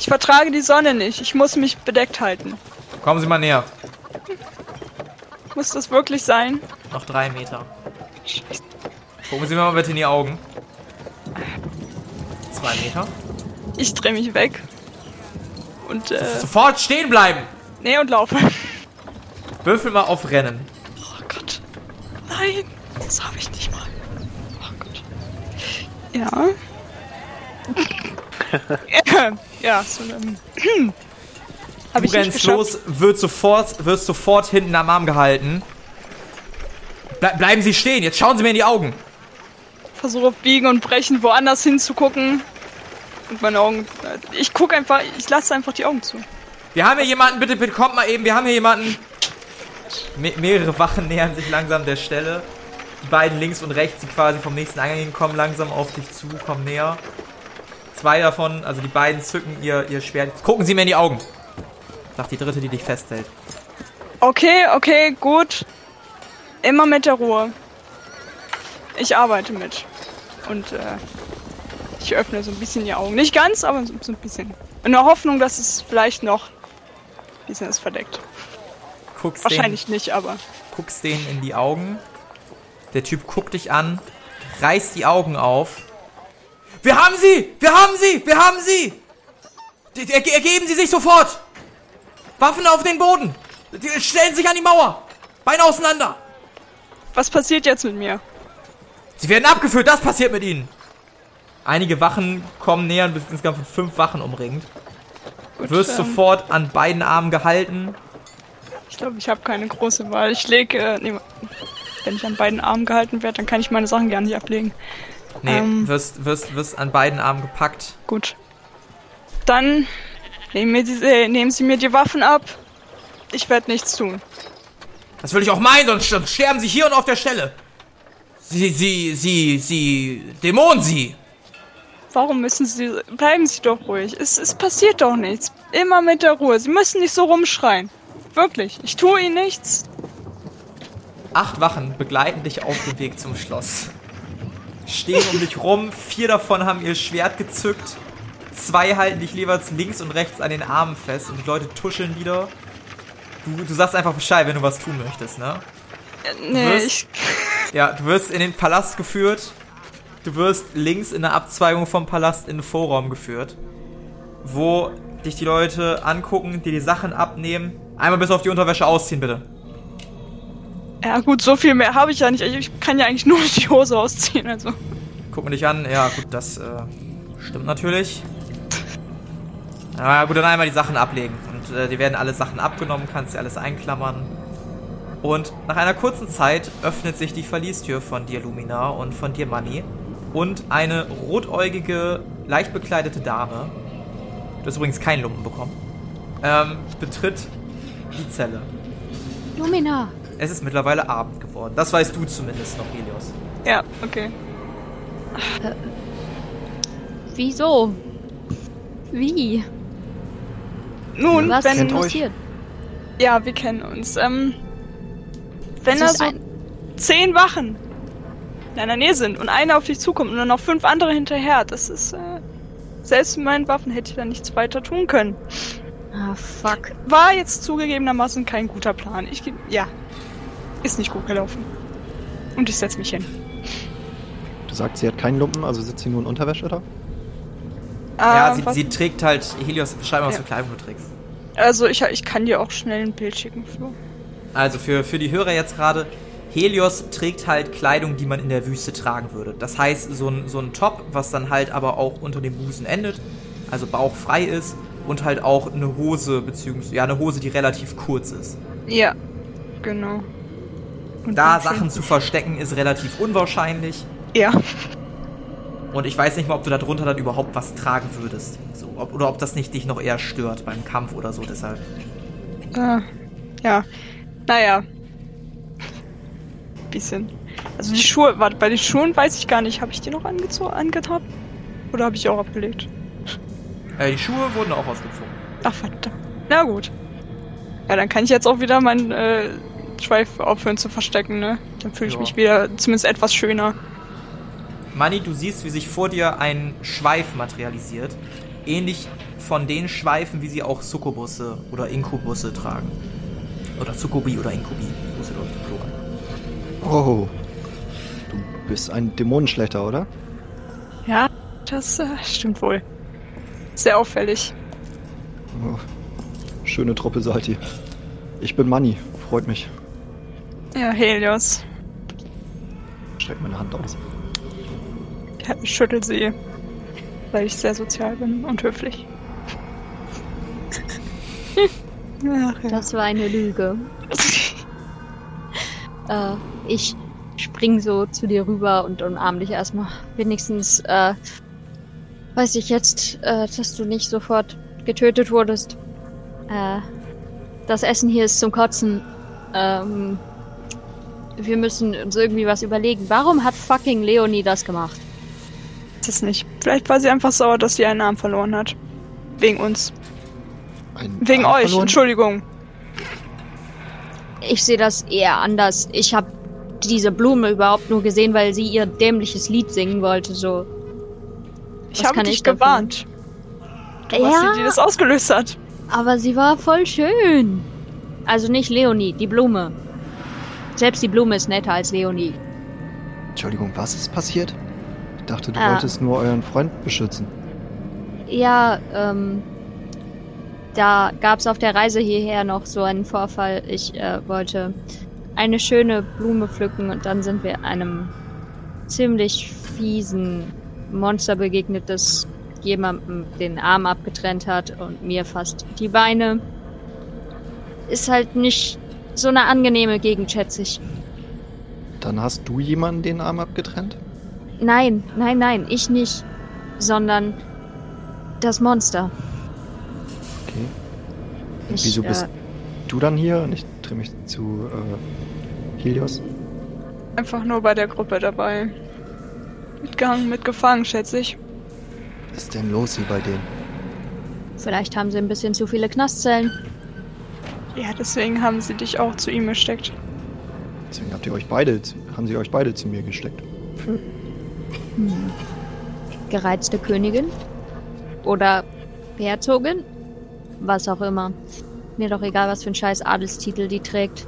Ich vertrage die Sonne nicht. Ich muss mich bedeckt halten. Kommen Sie mal näher. Muss das wirklich sein? Noch drei Meter. Gucken Sie mir mal bitte in die Augen. Zwei Meter. Ich drehe mich weg. Und, äh, Sofort stehen bleiben! nee, und laufe. Würfel mal auf Rennen. Oh Gott. Nein, das habe ich nicht mal. Oh Gott. Ja. ja, so dann. Hab Du ich nicht rennst los, wird sofort, wirst sofort hinten am Arm gehalten. Ble bleiben Sie stehen, jetzt schauen Sie mir in die Augen. Versuche auf Biegen und Brechen woanders hinzugucken. Und meine Augen. Ich gucke einfach, ich lasse einfach die Augen zu. Wir haben hier jemanden, bitte, bitte kommt mal eben, wir haben hier jemanden. Me mehrere Wachen nähern sich langsam der Stelle. Die beiden links und rechts, die quasi vom nächsten Eingang kommen langsam auf dich zu, kommen näher. Zwei davon, also die beiden zücken ihr, ihr Schwert. Gucken Sie mir in die Augen. Sagt die dritte, die dich festhält. Okay, okay, gut. Immer mit der Ruhe. Ich arbeite mit. Und äh, ich öffne so ein bisschen die Augen. Nicht ganz, aber so, so ein bisschen. In der Hoffnung, dass es vielleicht noch ein bisschen ist verdeckt. Guckst Wahrscheinlich nicht, aber. Den, guckst denen in die Augen. Der Typ guckt dich an, reißt die Augen auf. Wir haben sie! Wir haben sie! Wir haben sie! Ergeben Sie sich sofort! Waffen auf den Boden! Die stellen sich an die Mauer! Beine auseinander! Was passiert jetzt mit mir? Sie werden abgeführt, das passiert mit ihnen! Einige Wachen kommen näher und bist insgesamt von fünf Wachen umringt. Gut, Wirst ähm, sofort an beiden Armen gehalten. Ich glaube, ich habe keine große Wahl. Ich lege. Äh, nee, wenn ich an beiden Armen gehalten werde, dann kann ich meine Sachen gar nicht ablegen. Nee, Ähm. wirst, wirst, wirst an beiden Armen gepackt. Gut. Dann nehmen, mir diese, äh, nehmen Sie mir die Waffen ab. Ich werde nichts tun. Das will ich auch meinen, sonst sonst sterben sie hier und auf der Stelle. Sie, sie, sie, sie, Dämonen sie. Warum müssen Sie. Bleiben Sie doch ruhig. Es, es passiert doch nichts. Immer mit der Ruhe. Sie müssen nicht so rumschreien. Wirklich. Ich tue Ihnen nichts. Acht Wachen begleiten dich auf dem Weg zum Schloss. Stehen um dich rum, vier davon haben ihr Schwert gezückt. Zwei halten dich jeweils links und rechts an den Armen fest und die Leute tuscheln wieder. Du, du sagst einfach Bescheid, wenn du was tun möchtest, ne? Nee, wirst- ich. Ja, du wirst in den Palast geführt. Du wirst links in der Abzweigung vom Palast in den Vorraum geführt. Wo dich die Leute angucken, dir die Sachen abnehmen. Einmal bis auf die Unterwäsche ausziehen, bitte. Ja, gut, so viel mehr habe ich ja nicht. Ich kann ja eigentlich nur die Hose ausziehen. Also. Gucken dich an. Ja, gut, das äh, stimmt natürlich. Ja, gut, dann einmal die Sachen ablegen. Und äh, dir werden alle Sachen abgenommen, kannst dir alles einklammern. Und nach einer kurzen Zeit öffnet sich die Verliestür von dir, Lumina, und von dir, Manny. Und eine rotäugige, leicht bekleidete Dame, du hast übrigens keinen Lumpen bekommen, ähm, betritt die Zelle. Lumina. Es ist mittlerweile Abend geworden. Das weißt du zumindest noch, Helios. Ja, okay. Wieso? Wie? Nun, Was wenn. Kennt euch. passiert? Ja, wir kennen uns. Ähm, wenn Es da so ein- zehn Wachen in deiner Nähe sind und einer auf dich zukommt und dann noch fünf andere hinterher, das ist, äh, selbst mit meinen Waffen hätte ich da nichts weiter tun können. Ah, fuck. War jetzt zugegebenermaßen kein guter Plan. Ich, ge- ja, ist nicht gut gelaufen. Und ich setz mich hin. sagt, sie hat keinen Lumpen, also sitzt sie nur in Unterwäsche da? ja, Ähm, sie, sie trägt halt, Helios, beschreib mal, was Ja. für Kleidung du trägst. also ich, ich kann dir auch schnell ein Bild schicken, Flo. Also für, für die Hörer jetzt gerade, Helios trägt halt Kleidung, die man in der Wüste tragen würde. Das heißt, so ein, so ein Top, was dann halt aber auch unter dem Busen endet, also bauchfrei ist und halt auch eine Hose, beziehungsweise, ja, eine Hose, die relativ kurz ist. Ja, genau. Und Da Sachen zu verstecken ist relativ unwahrscheinlich. Ja, Und ich weiß nicht mal, ob du darunter dann überhaupt was tragen würdest. So, ob, oder ob das nicht dich noch eher stört beim Kampf oder so, deshalb. äh, ja. Naja. Bisschen. Also die Schuhe, warte, bei den Schuhen weiß ich gar nicht, habe ich die noch angezogen, angehabt? Oder habe ich auch abgelegt? Äh, die Schuhe wurden auch ausgezogen. Ach, verdammt. Na gut. Ja, dann kann ich jetzt auch wieder meinen äh, Schweif aufhören zu verstecken, ne? Dann fühle ich Ja. mich wieder zumindest etwas schöner. Manni, du siehst, wie sich vor dir ein Schweif materialisiert. Ähnlich von den Schweifen, wie sie auch Sukkubusse oder Inkubusse tragen. Oder Sukkubi oder Inkubi. Ich, Plural. Oh. Du bist ein Dämonenschlechter, oder? Ja, das äh, stimmt wohl. Sehr auffällig. Oh. Schöne Truppe seid ihr. Ich bin Manni, freut mich. Ja, Helios. Streck meine Hand aus. Ja, ich schüttel sie, weil ich sehr sozial bin und höflich. Ach, ja. Das war eine Lüge. Äh, ich spring so zu dir rüber und umarm dich erstmal. Wenigstens äh, weiß ich jetzt, äh, dass du nicht sofort getötet wurdest. Äh, das Essen hier ist zum Kotzen. Ähm, wir müssen uns irgendwie was überlegen. Warum hat fucking Leonie das gemacht? ist es nicht. Vielleicht war sie einfach sauer, dass sie einen Arm verloren hat. Wegen uns. Ein Wegen Arm euch, verloren? Entschuldigung. Ich sehe das eher anders. Ich habe diese Blume überhaupt nur gesehen, weil sie ihr dämliches Lied singen wollte. So. Ich Was habe kann dich ich gewarnt. Du warst die, die das ausgelöst hat. Aber sie war voll schön. Also nicht Leonie, die Blume. Selbst die Blume ist netter als Leonie. Entschuldigung, was ist passiert? Ich dachte, du Ah. wolltest nur euren Freund beschützen. Ja, ähm. Da gab's auf der Reise hierher noch so einen Vorfall. Ich äh, wollte eine schöne Blume pflücken und dann sind wir einem ziemlich fiesen Monster begegnet, das jemandem den Arm abgetrennt hat und mir fast die Beine. Ist halt nicht so eine angenehme Gegend, schätze ich. Dann hast du jemanden den Arm abgetrennt? Nein, nein, nein, ich nicht. Sondern das Monster. Okay. Ich, wieso bist äh, du dann hier? Und ich drehe mich zu äh, Helios. Einfach nur bei der Gruppe dabei. Mitgehangen, mitgefangen, schätze ich. Was ist denn los hier bei denen? Vielleicht haben sie ein bisschen zu viele Knastzellen. Ja, deswegen haben sie dich auch zu ihm gesteckt. Deswegen habt ihr euch beide, haben sie euch beide zu mir gesteckt. Gereizte Königin. Oder Herzogin. Was auch immer. Mir doch egal, was für ein scheiß Adelstitel die trägt.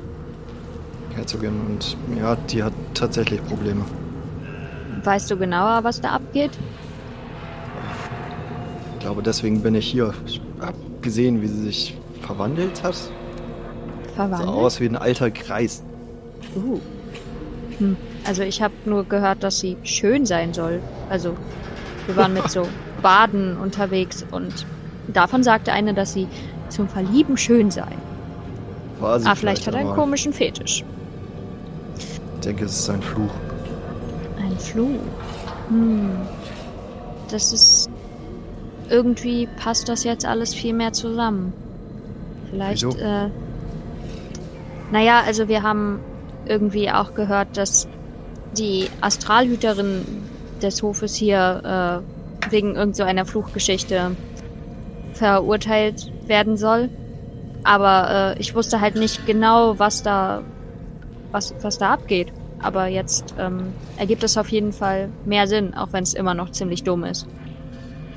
Herzogin und ja, die hat tatsächlich Probleme. Weißt du genauer, was da abgeht? Ich glaube, deswegen bin ich hier. Ich hab gesehen, wie sie sich verwandelt hat. Sah Verwandelt? aus wie ein alter Kreis. Uh. Hm. Also ich habe nur gehört, dass sie schön sein soll. Also wir waren mit so Baden unterwegs und davon sagte eine, dass sie zum Verlieben schön sei. War sie Ah, vielleicht hat er einen komischen Fetisch. Ich denke, es ist ein Fluch. Ein Fluch. Hm. Das ist. Irgendwie passt das jetzt alles viel mehr zusammen. Vielleicht, Wieso? äh. Naja, also wir haben irgendwie auch gehört, dass die Astralhüterin des Hofes hier äh, wegen irgend so einer Fluchgeschichte verurteilt werden soll. Aber äh, ich wusste halt nicht genau, was da was, was da abgeht. Aber jetzt ähm, ergibt es auf jeden Fall mehr Sinn, auch wenn es immer noch ziemlich dumm ist.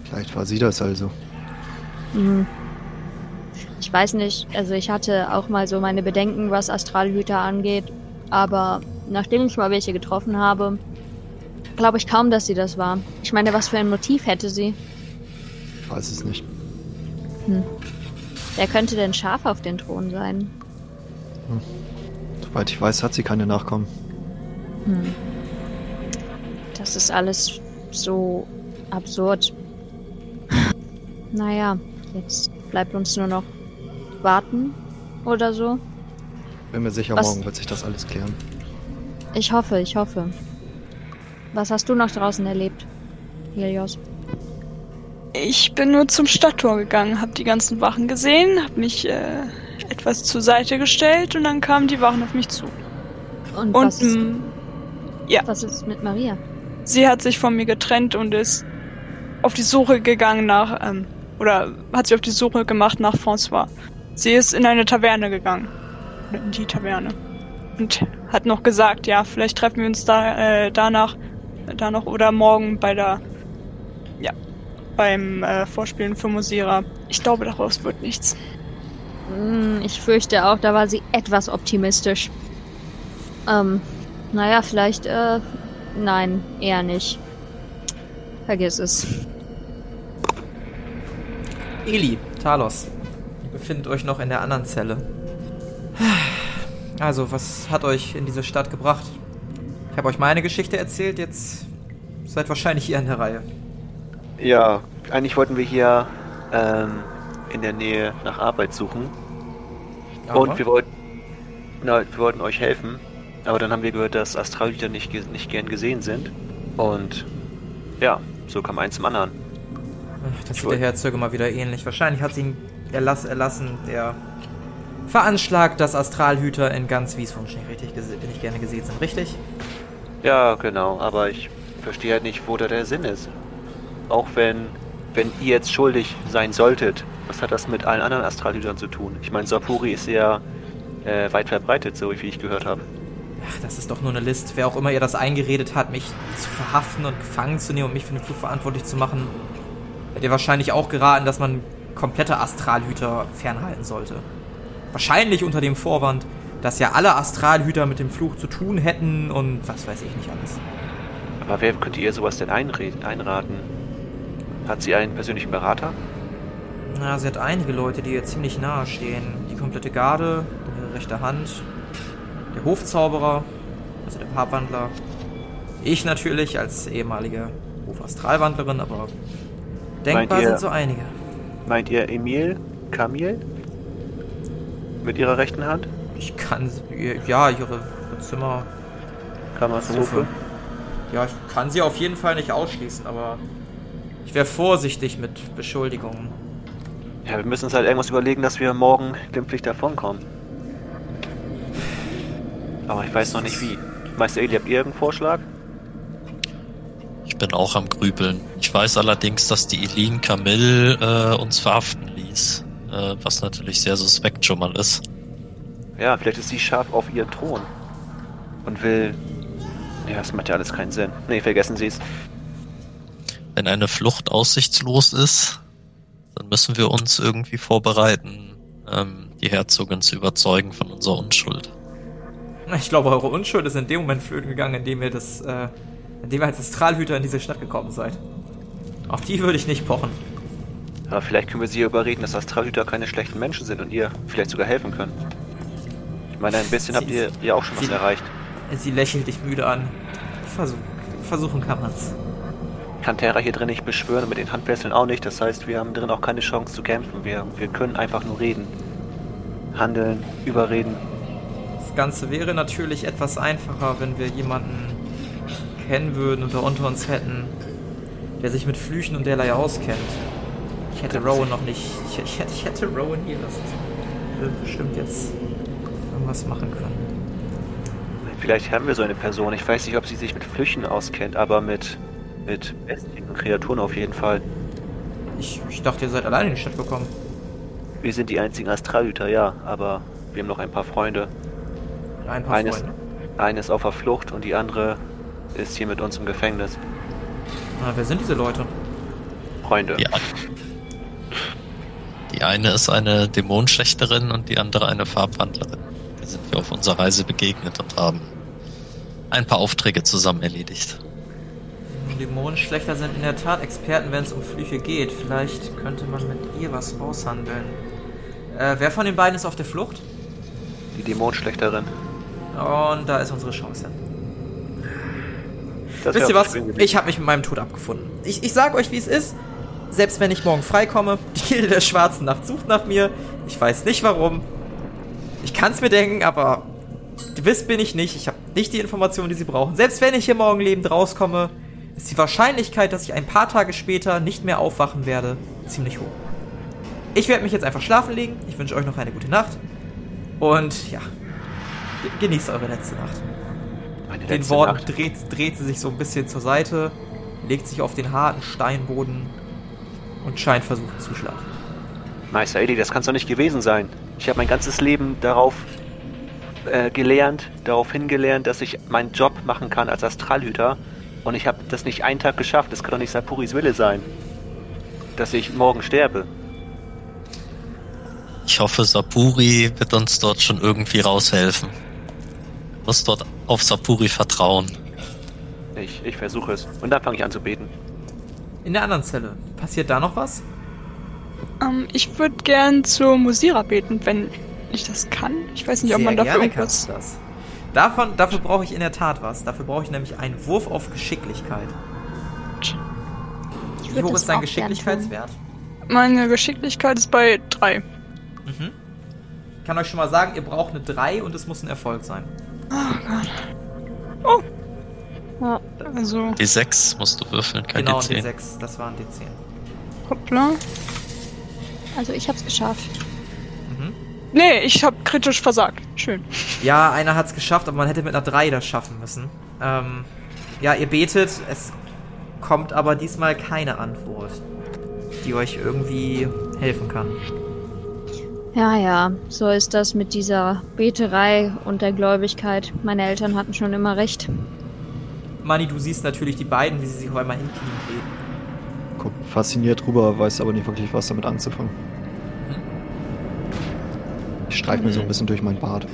Vielleicht war sie das also. Mhm. Ich weiß nicht, also ich hatte auch mal so meine Bedenken, was Astralhüter angeht, aber nachdem ich mal welche getroffen habe, glaube ich kaum, dass sie das war. Ich meine, was für ein Motiv hätte sie? Ich weiß es nicht. Wer könnte denn scharf auf den Thron sein? Soweit ich weiß, hat sie keine Nachkommen. Das ist alles so absurd. Naja, jetzt bleibt uns nur noch warten oder so. Bin mir sicher, Was- morgen wird sich das alles klären. Ich hoffe, ich hoffe. Was hast du noch draußen erlebt, Helios? Ich bin nur zum Stadttor gegangen, hab die ganzen Wachen gesehen, hab mich äh, etwas zur Seite gestellt und dann kamen die Wachen auf mich zu. Und, Und was, ist, mm, was ist mit Maria? sie hat sich von mir getrennt und ist auf die Suche gegangen nach, ähm, oder hat sich auf die Suche gemacht nach François. Sie ist in eine Taverne gegangen. Oder In die Taverne. Und hat noch gesagt, ja, vielleicht treffen wir uns da, äh, danach, da noch oder morgen bei der, ja, beim äh, Vorspielen für Musera. Ich glaube, daraus wird nichts. Hm, Ich fürchte auch, da war sie etwas optimistisch. Ähm, naja, vielleicht, äh, nein, eher nicht. Vergiss es. Eli, Talos, ihr befindet euch noch in der anderen Zelle. Also, was hat euch in diese Stadt gebracht? Ich habe euch meine Geschichte erzählt, jetzt seid wahrscheinlich ihr an der Reihe. Ja, eigentlich wollten wir hier ähm, in der Nähe nach Arbeit suchen. Aber Und wir wollten, na, wir wollten euch helfen. Aber dann haben wir gehört, dass Astralhüter nicht, nicht gern gesehen sind. Und ja, so kam eins zum anderen. Ach, Das sieht der Herzog mal wieder ähnlich. Wahrscheinlich hat sie ihn erlass, erlassen, der veranschlagt, dass Astralhüter in ganz Wieswunsch nicht, richtig gese- nicht gerne gesehen sind, richtig? Ja, genau. Aber ich verstehe halt nicht, wo da der Sinn ist. Auch wenn, wenn ihr jetzt schuldig sein solltet, was hat das mit allen anderen Astralhütern zu tun? Ich meine, Sapuri ist ja äh, weit verbreitet, so wie ich gehört habe. Ach, das ist doch nur eine List. Wer auch immer ihr das eingeredet hat, mich zu verhaften und gefangen zu nehmen und mich für den Fluch verantwortlich zu machen, hat ihr wahrscheinlich auch geraten, dass man komplette Astralhüter fernhalten sollte. Wahrscheinlich unter dem Vorwand, dass ja alle Astralhüter mit dem Fluch zu tun hätten und was weiß ich nicht alles. Aber wer könnte ihr sowas denn einraten? Hat sie einen persönlichen Berater? Na, sie hat einige Leute, die ihr ziemlich nahe stehen. Die komplette Garde, ihre rechte Hand, der Hofzauberer, also der Papwandler. Ich natürlich als ehemalige Hofastralwandlerin, aber denkbar ihr- sind so einige. Meint ihr Emil? Camille? Mit ihrer rechten Hand? Ich kann, sie- ja, ihre, ihre Zimmer, Kammerzofe? ja, ich kann sie auf jeden Fall nicht ausschließen, aber ich wäre vorsichtig mit Beschuldigungen. Ja, wir müssen uns halt irgendwas überlegen, dass wir morgen glimpflich davonkommen. Aber ich weiß noch nicht wie. Meister Eli, habt ihr irgendeinen Vorschlag? Ich bin auch am Grübeln. Ich weiß allerdings, dass die Eileen Camille äh, uns verhaften ließ. Äh, was natürlich sehr suspekt schon mal ist. Ja, vielleicht ist sie scharf auf ihren Thron. Und will. Ja, das macht ja alles keinen Sinn. Nee, vergessen Sie es. Wenn eine Flucht aussichtslos ist, dann müssen wir uns irgendwie vorbereiten, ähm, die Herzogin zu überzeugen von unserer Unschuld. Ich glaube, eure Unschuld ist in dem Moment flöten gegangen, in dem ihr das, äh, in dem ihr als Astralhüter in diese Stadt gekommen seid. Auf die würde ich nicht pochen. Aber vielleicht können wir sie überreden, dass Astralhüter keine schlechten Menschen sind und ihr vielleicht sogar helfen können. Ich meine, ein bisschen Sie- habt ihr ja auch schon was Sie- erreicht. Sie lächelt dich müde an. Versuch, versuchen kann man's. Kann Terra hier drin nicht beschwören und mit den Handwesseln auch nicht. Das heißt, wir haben drin auch keine Chance zu kämpfen. Wir, wir können einfach nur reden. Handeln, überreden. Das Ganze wäre natürlich etwas einfacher, wenn wir jemanden kennen würden oder unter uns hätten, der sich mit Flüchen und derlei auskennt. Ich hätte Rowan noch nicht. Ich, ich, hätte, ich hätte Rowan hier lassen. Wir bestimmt jetzt irgendwas machen können. Vielleicht haben wir so eine Person. Ich weiß nicht, ob sie sich mit Flüchen auskennt, aber mit, mit Bestien Kreaturen auf jeden Fall. Ich, ich dachte, ihr seid alleine in die Stadt gekommen. Wir sind die einzigen Astralhüter, ja, aber wir haben noch ein paar Freunde. Ein paar Eines, Freunde. eine ist auf der Flucht und die andere ist hier mit uns im Gefängnis. Ah, wer sind diese Leute? Freunde. Die, ein- die eine ist eine Dämonenschlechterin und die andere eine Farbwandlerin. Die sind wir auf unserer Reise begegnet und haben ein paar Aufträge zusammen erledigt. Dämonenschlechter sind in der Tat Experten, wenn es um Flüche geht. Vielleicht könnte man mit ihr was aushandeln. Äh, wer von den beiden ist auf der Flucht? Die Dämonenschlechterin. Und da ist unsere Chance. Das Wisst ihr was? Ich habe mich mit meinem Tod abgefunden. Ich, ich sag euch, wie es ist. Selbst wenn ich morgen freikomme, die Gilde der Schwarzen Nacht sucht nach mir. Ich weiß nicht warum. Ich kann es mir denken, aber gewiss bin ich nicht. Ich habe nicht die Informationen, die sie brauchen. Selbst wenn ich hier morgen lebend rauskomme, ist die Wahrscheinlichkeit, dass ich ein paar Tage später nicht mehr aufwachen werde, ziemlich hoch. Ich werde mich jetzt einfach schlafen legen. Ich wünsche euch noch eine gute Nacht. Und ja, ge- genießt eure letzte Nacht. Meine Den Worten Nacht. dreht, dreht sie sich so ein bisschen zur Seite, legt sich auf den harten Steinboden und scheint versucht zu schlafen. Meister Eddie, das kann doch nicht gewesen sein. Ich habe mein ganzes Leben darauf äh, gelernt, darauf hingelernt, dass ich meinen Job machen kann als Astralhüter. Und ich habe das nicht einen Tag geschafft. Das kann doch nicht Sapuris Wille sein. Dass ich morgen sterbe. Ich hoffe, Sapuri wird uns dort schon irgendwie raushelfen. Muss dort auf Sapuri vertrauen. Ich, ich versuche es. Und dann fange ich an zu beten. In der anderen Zelle, passiert da noch was? Ähm, ich würde gern zur Musira beten, wenn ich das kann. Ich weiß nicht, ob man dafür irgendwas. das. Davon, dafür brauche ich in der Tat was. Dafür brauche ich nämlich einen Wurf auf Geschicklichkeit. Ich Wie hoch ist dein. Geschicklichkeitswert? Meine Geschicklichkeit ist bei drei. Mhm. Ich kann euch schon mal sagen, ihr braucht eine 3 und es muss ein Erfolg sein. Ja, Also, D6 musst du würfeln, kein genau, ein D10. D6, das war ein D10. hoppla. also ich hab's geschafft. Mhm. Nee, ich habe kritisch versagt. Schön. Ja, einer hat es geschafft, aber man hätte mit einer 3 das schaffen müssen. Ähm, ja, ihr betet, es kommt aber diesmal keine Antwort, die euch irgendwie helfen kann. Ja, ja, so ist das mit dieser Beterei und der Gläubigkeit. Meine Eltern hatten schon immer recht. Mani, du siehst natürlich die beiden, wie sie sich auf einmal hinknien beten. Guck fasziniert rüber, weiß aber nicht wirklich, was damit anzufangen. Ich streif mir so ein bisschen durch mein Bart.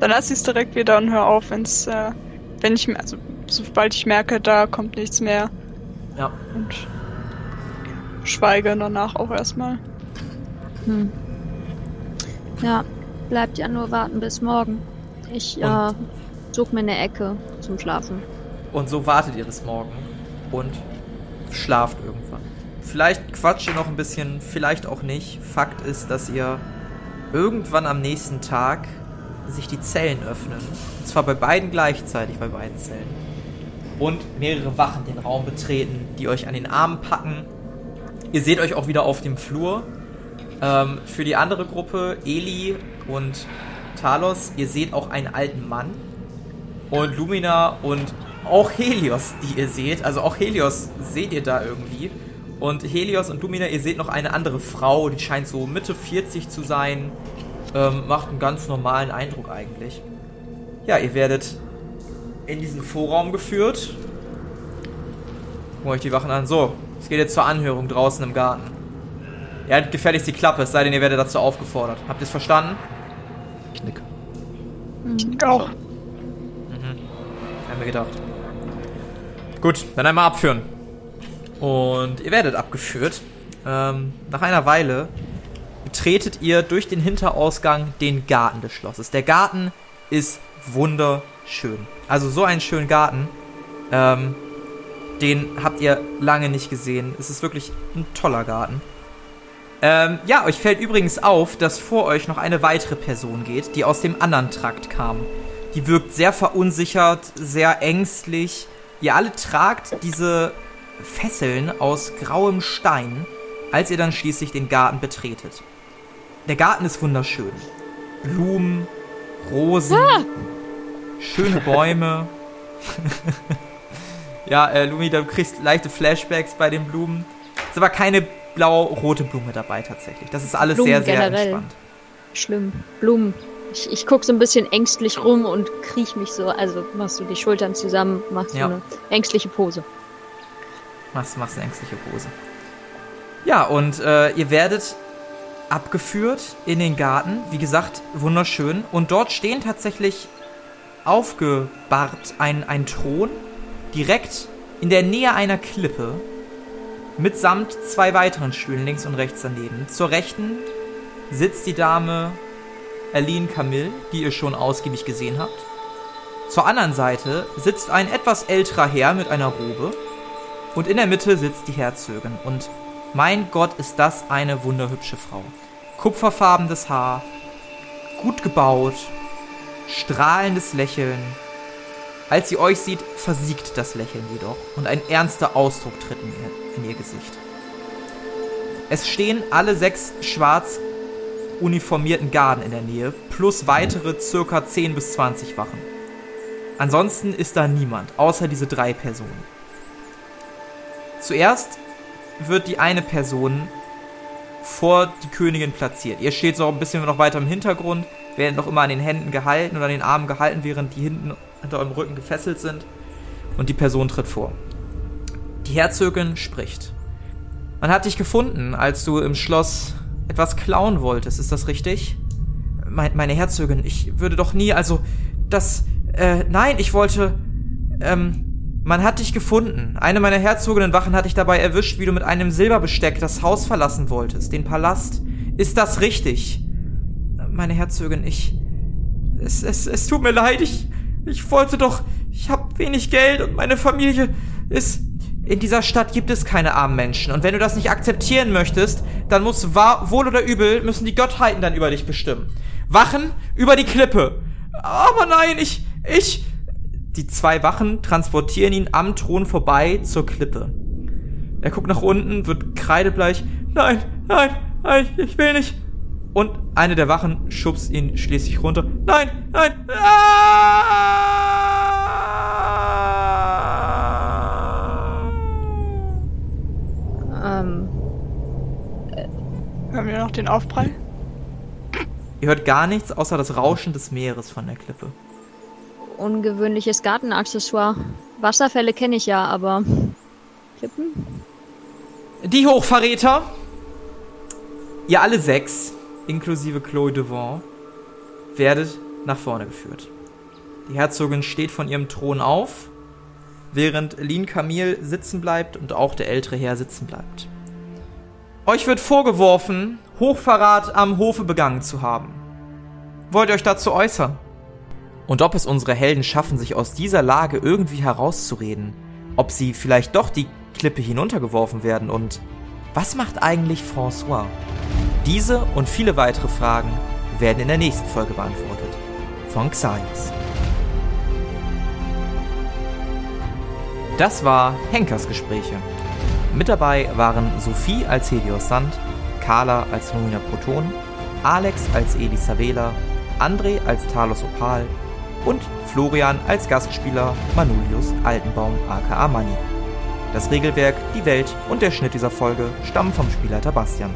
Dann lass ich es direkt wieder und hör auf, wenn's, äh, wenn ich, also sobald ich merke, da kommt nichts mehr Ja. und schweige danach auch erstmal. Hm. Ja, bleibt ja nur warten bis morgen. Ich äh, suche mir eine Ecke zum Schlafen. Und so wartet ihr bis morgen und schlaft irgendwann. Vielleicht quatscht ihr noch ein bisschen, vielleicht auch nicht. Fakt ist, dass ihr irgendwann am nächsten Tag sich die Zellen öffnen. Und zwar bei beiden gleichzeitig, bei beiden Zellen. Und mehrere Wachen den Raum betreten, die euch an den Armen packen. Ihr seht euch auch wieder auf dem Flur. Ähm, für die andere Gruppe, Eli und Talos, ihr seht auch einen alten Mann. Und Lumina und auch Helios, die ihr seht. Also auch Helios seht ihr da irgendwie. Und Helios und Lumina, ihr seht noch eine andere Frau, die scheint so Mitte 40 zu sein. Ähm, macht einen ganz normalen Eindruck eigentlich. Ja, ihr werdet in diesen Vorraum geführt. Guckt euch die Wachen an. So, es geht jetzt zur Anhörung draußen im Garten. Ihr haltet gefälligst die Klappe, es sei denn, ihr werdet dazu aufgefordert. Habt ihr es verstanden? Ich nicke. Ich auch. Haben wir gedacht. Gut, dann einmal abführen. Und ihr werdet abgeführt. Ähm, nach einer Weile betretet ihr durch den Hinterausgang den Garten des Schlosses. Der Garten ist wunderschön. Also so einen schönen Garten. Ähm, den habt ihr lange nicht gesehen. Es ist wirklich ein toller Garten. Ähm, ja, euch fällt übrigens auf, dass vor euch noch eine weitere Person geht, die aus dem anderen Trakt kam. Die wirkt sehr verunsichert, sehr ängstlich. Ihr alle tragt diese Fesseln aus grauem Stein, als ihr dann schließlich den Garten betretet. Der Garten ist wunderschön. Blumen, Rosen, schöne Bäume. ja, äh, Lumi, du kriegst leichte Flashbacks bei den Blumen. Ist aber keine blau-rote Blume dabei tatsächlich. Das ist alles Blumen sehr, sehr generell. entspannt. Schlimm. Blumen. Ich, ich guck so ein bisschen ängstlich rum und kriech mich so. Also machst du die Schultern zusammen, machst Ja. so eine ängstliche Pose. Machst, machst eine ängstliche Pose. Ja, und äh, ihr werdet abgeführt in den Garten. Wie gesagt, wunderschön. Und dort stehen tatsächlich aufgebahrt ein, ein Thron direkt in der Nähe einer Klippe mitsamt zwei weiteren Stühlen links und rechts daneben. Zur rechten sitzt die Dame Aline Camille, die ihr schon ausgiebig gesehen habt. Zur anderen Seite sitzt ein etwas älterer Herr mit einer Robe. Und in der Mitte sitzt die Herzogin. Und mein Gott, ist das eine wunderhübsche Frau. Kupferfarbenes Haar, gut gebaut, strahlendes Lächeln. Als sie euch sieht, versiegt das Lächeln jedoch und ein ernster Ausdruck tritt in ihr, in ihr Gesicht. Es stehen alle sechs schwarz uniformierten Garden in der Nähe, plus weitere circa 10 bis 20 Wachen. Ansonsten ist da niemand, außer diese drei Personen. Zuerst wird die eine Person vor die Königin platziert. Ihr steht so ein bisschen noch weiter im Hintergrund, werdet noch immer an den Händen gehalten oder an den Armen gehalten, während die hinten hinter eurem Rücken gefesselt sind. Und die Person tritt vor. Die Herzogin spricht. Man hat dich gefunden, als du im Schloss etwas klauen wolltest. Ist das richtig? Me meine Herzogin, ich würde doch nie, also, das, äh, nein, ich wollte, ähm, man hat dich gefunden. Eine meiner Herzoginnenwachen hat dich dabei erwischt, wie du mit einem Silberbesteck das Haus verlassen wolltest, den Palast. Ist das richtig? Meine Herzogin, ich, es, es, es tut mir leid, ich, ich wollte doch, ich hab wenig Geld und meine Familie ist, in dieser Stadt gibt es keine armen Menschen. Und wenn du das nicht akzeptieren möchtest, dann muss wohl oder übel, müssen die Gottheiten dann über dich bestimmen. Wachen über die Klippe. Aber nein, ich, ich. Die zwei Wachen transportieren ihn am Thron vorbei zur Klippe. Er guckt nach unten, wird kreidebleich. Nein, nein, nein, ich will nicht. Und eine der Wachen schubst ihn schließlich runter. Nein, nein. Ähm, wir noch den Aufprall? Ihr hört gar nichts außer das Rauschen des Meeres von der Klippe. ungewöhnliches Gartenaccessoire. Wasserfälle kenne ich ja, aber Klippen? Die Hochverräter, ihr alle sechs, inklusive Chloe Devant, werdet nach vorne geführt. Die Herzogin steht von ihrem Thron auf, während Lin Camille sitzen bleibt und auch der ältere Herr sitzen bleibt. Euch wird vorgeworfen, Hochverrat am Hofe begangen zu haben. Wollt ihr euch dazu äußern? Und ob es unsere Helden schaffen, sich aus dieser Lage irgendwie herauszureden, ob sie vielleicht doch die Klippe hinuntergeworfen werden und was macht eigentlich François? Diese und viele weitere Fragen werden in der nächsten Folge beantwortet. Von Xaios. Das war Henkers Gespräche. Mit dabei waren Sophie als Helios Sand, Carla als Lumina Proton, Alex als Elisa Vela, André als Talos Opal und Florian als Gastspieler Manulius Altenbaum aka Manni. Das Regelwerk, die Welt und der Schnitt dieser Folge stammen vom Spielleiter Bastian.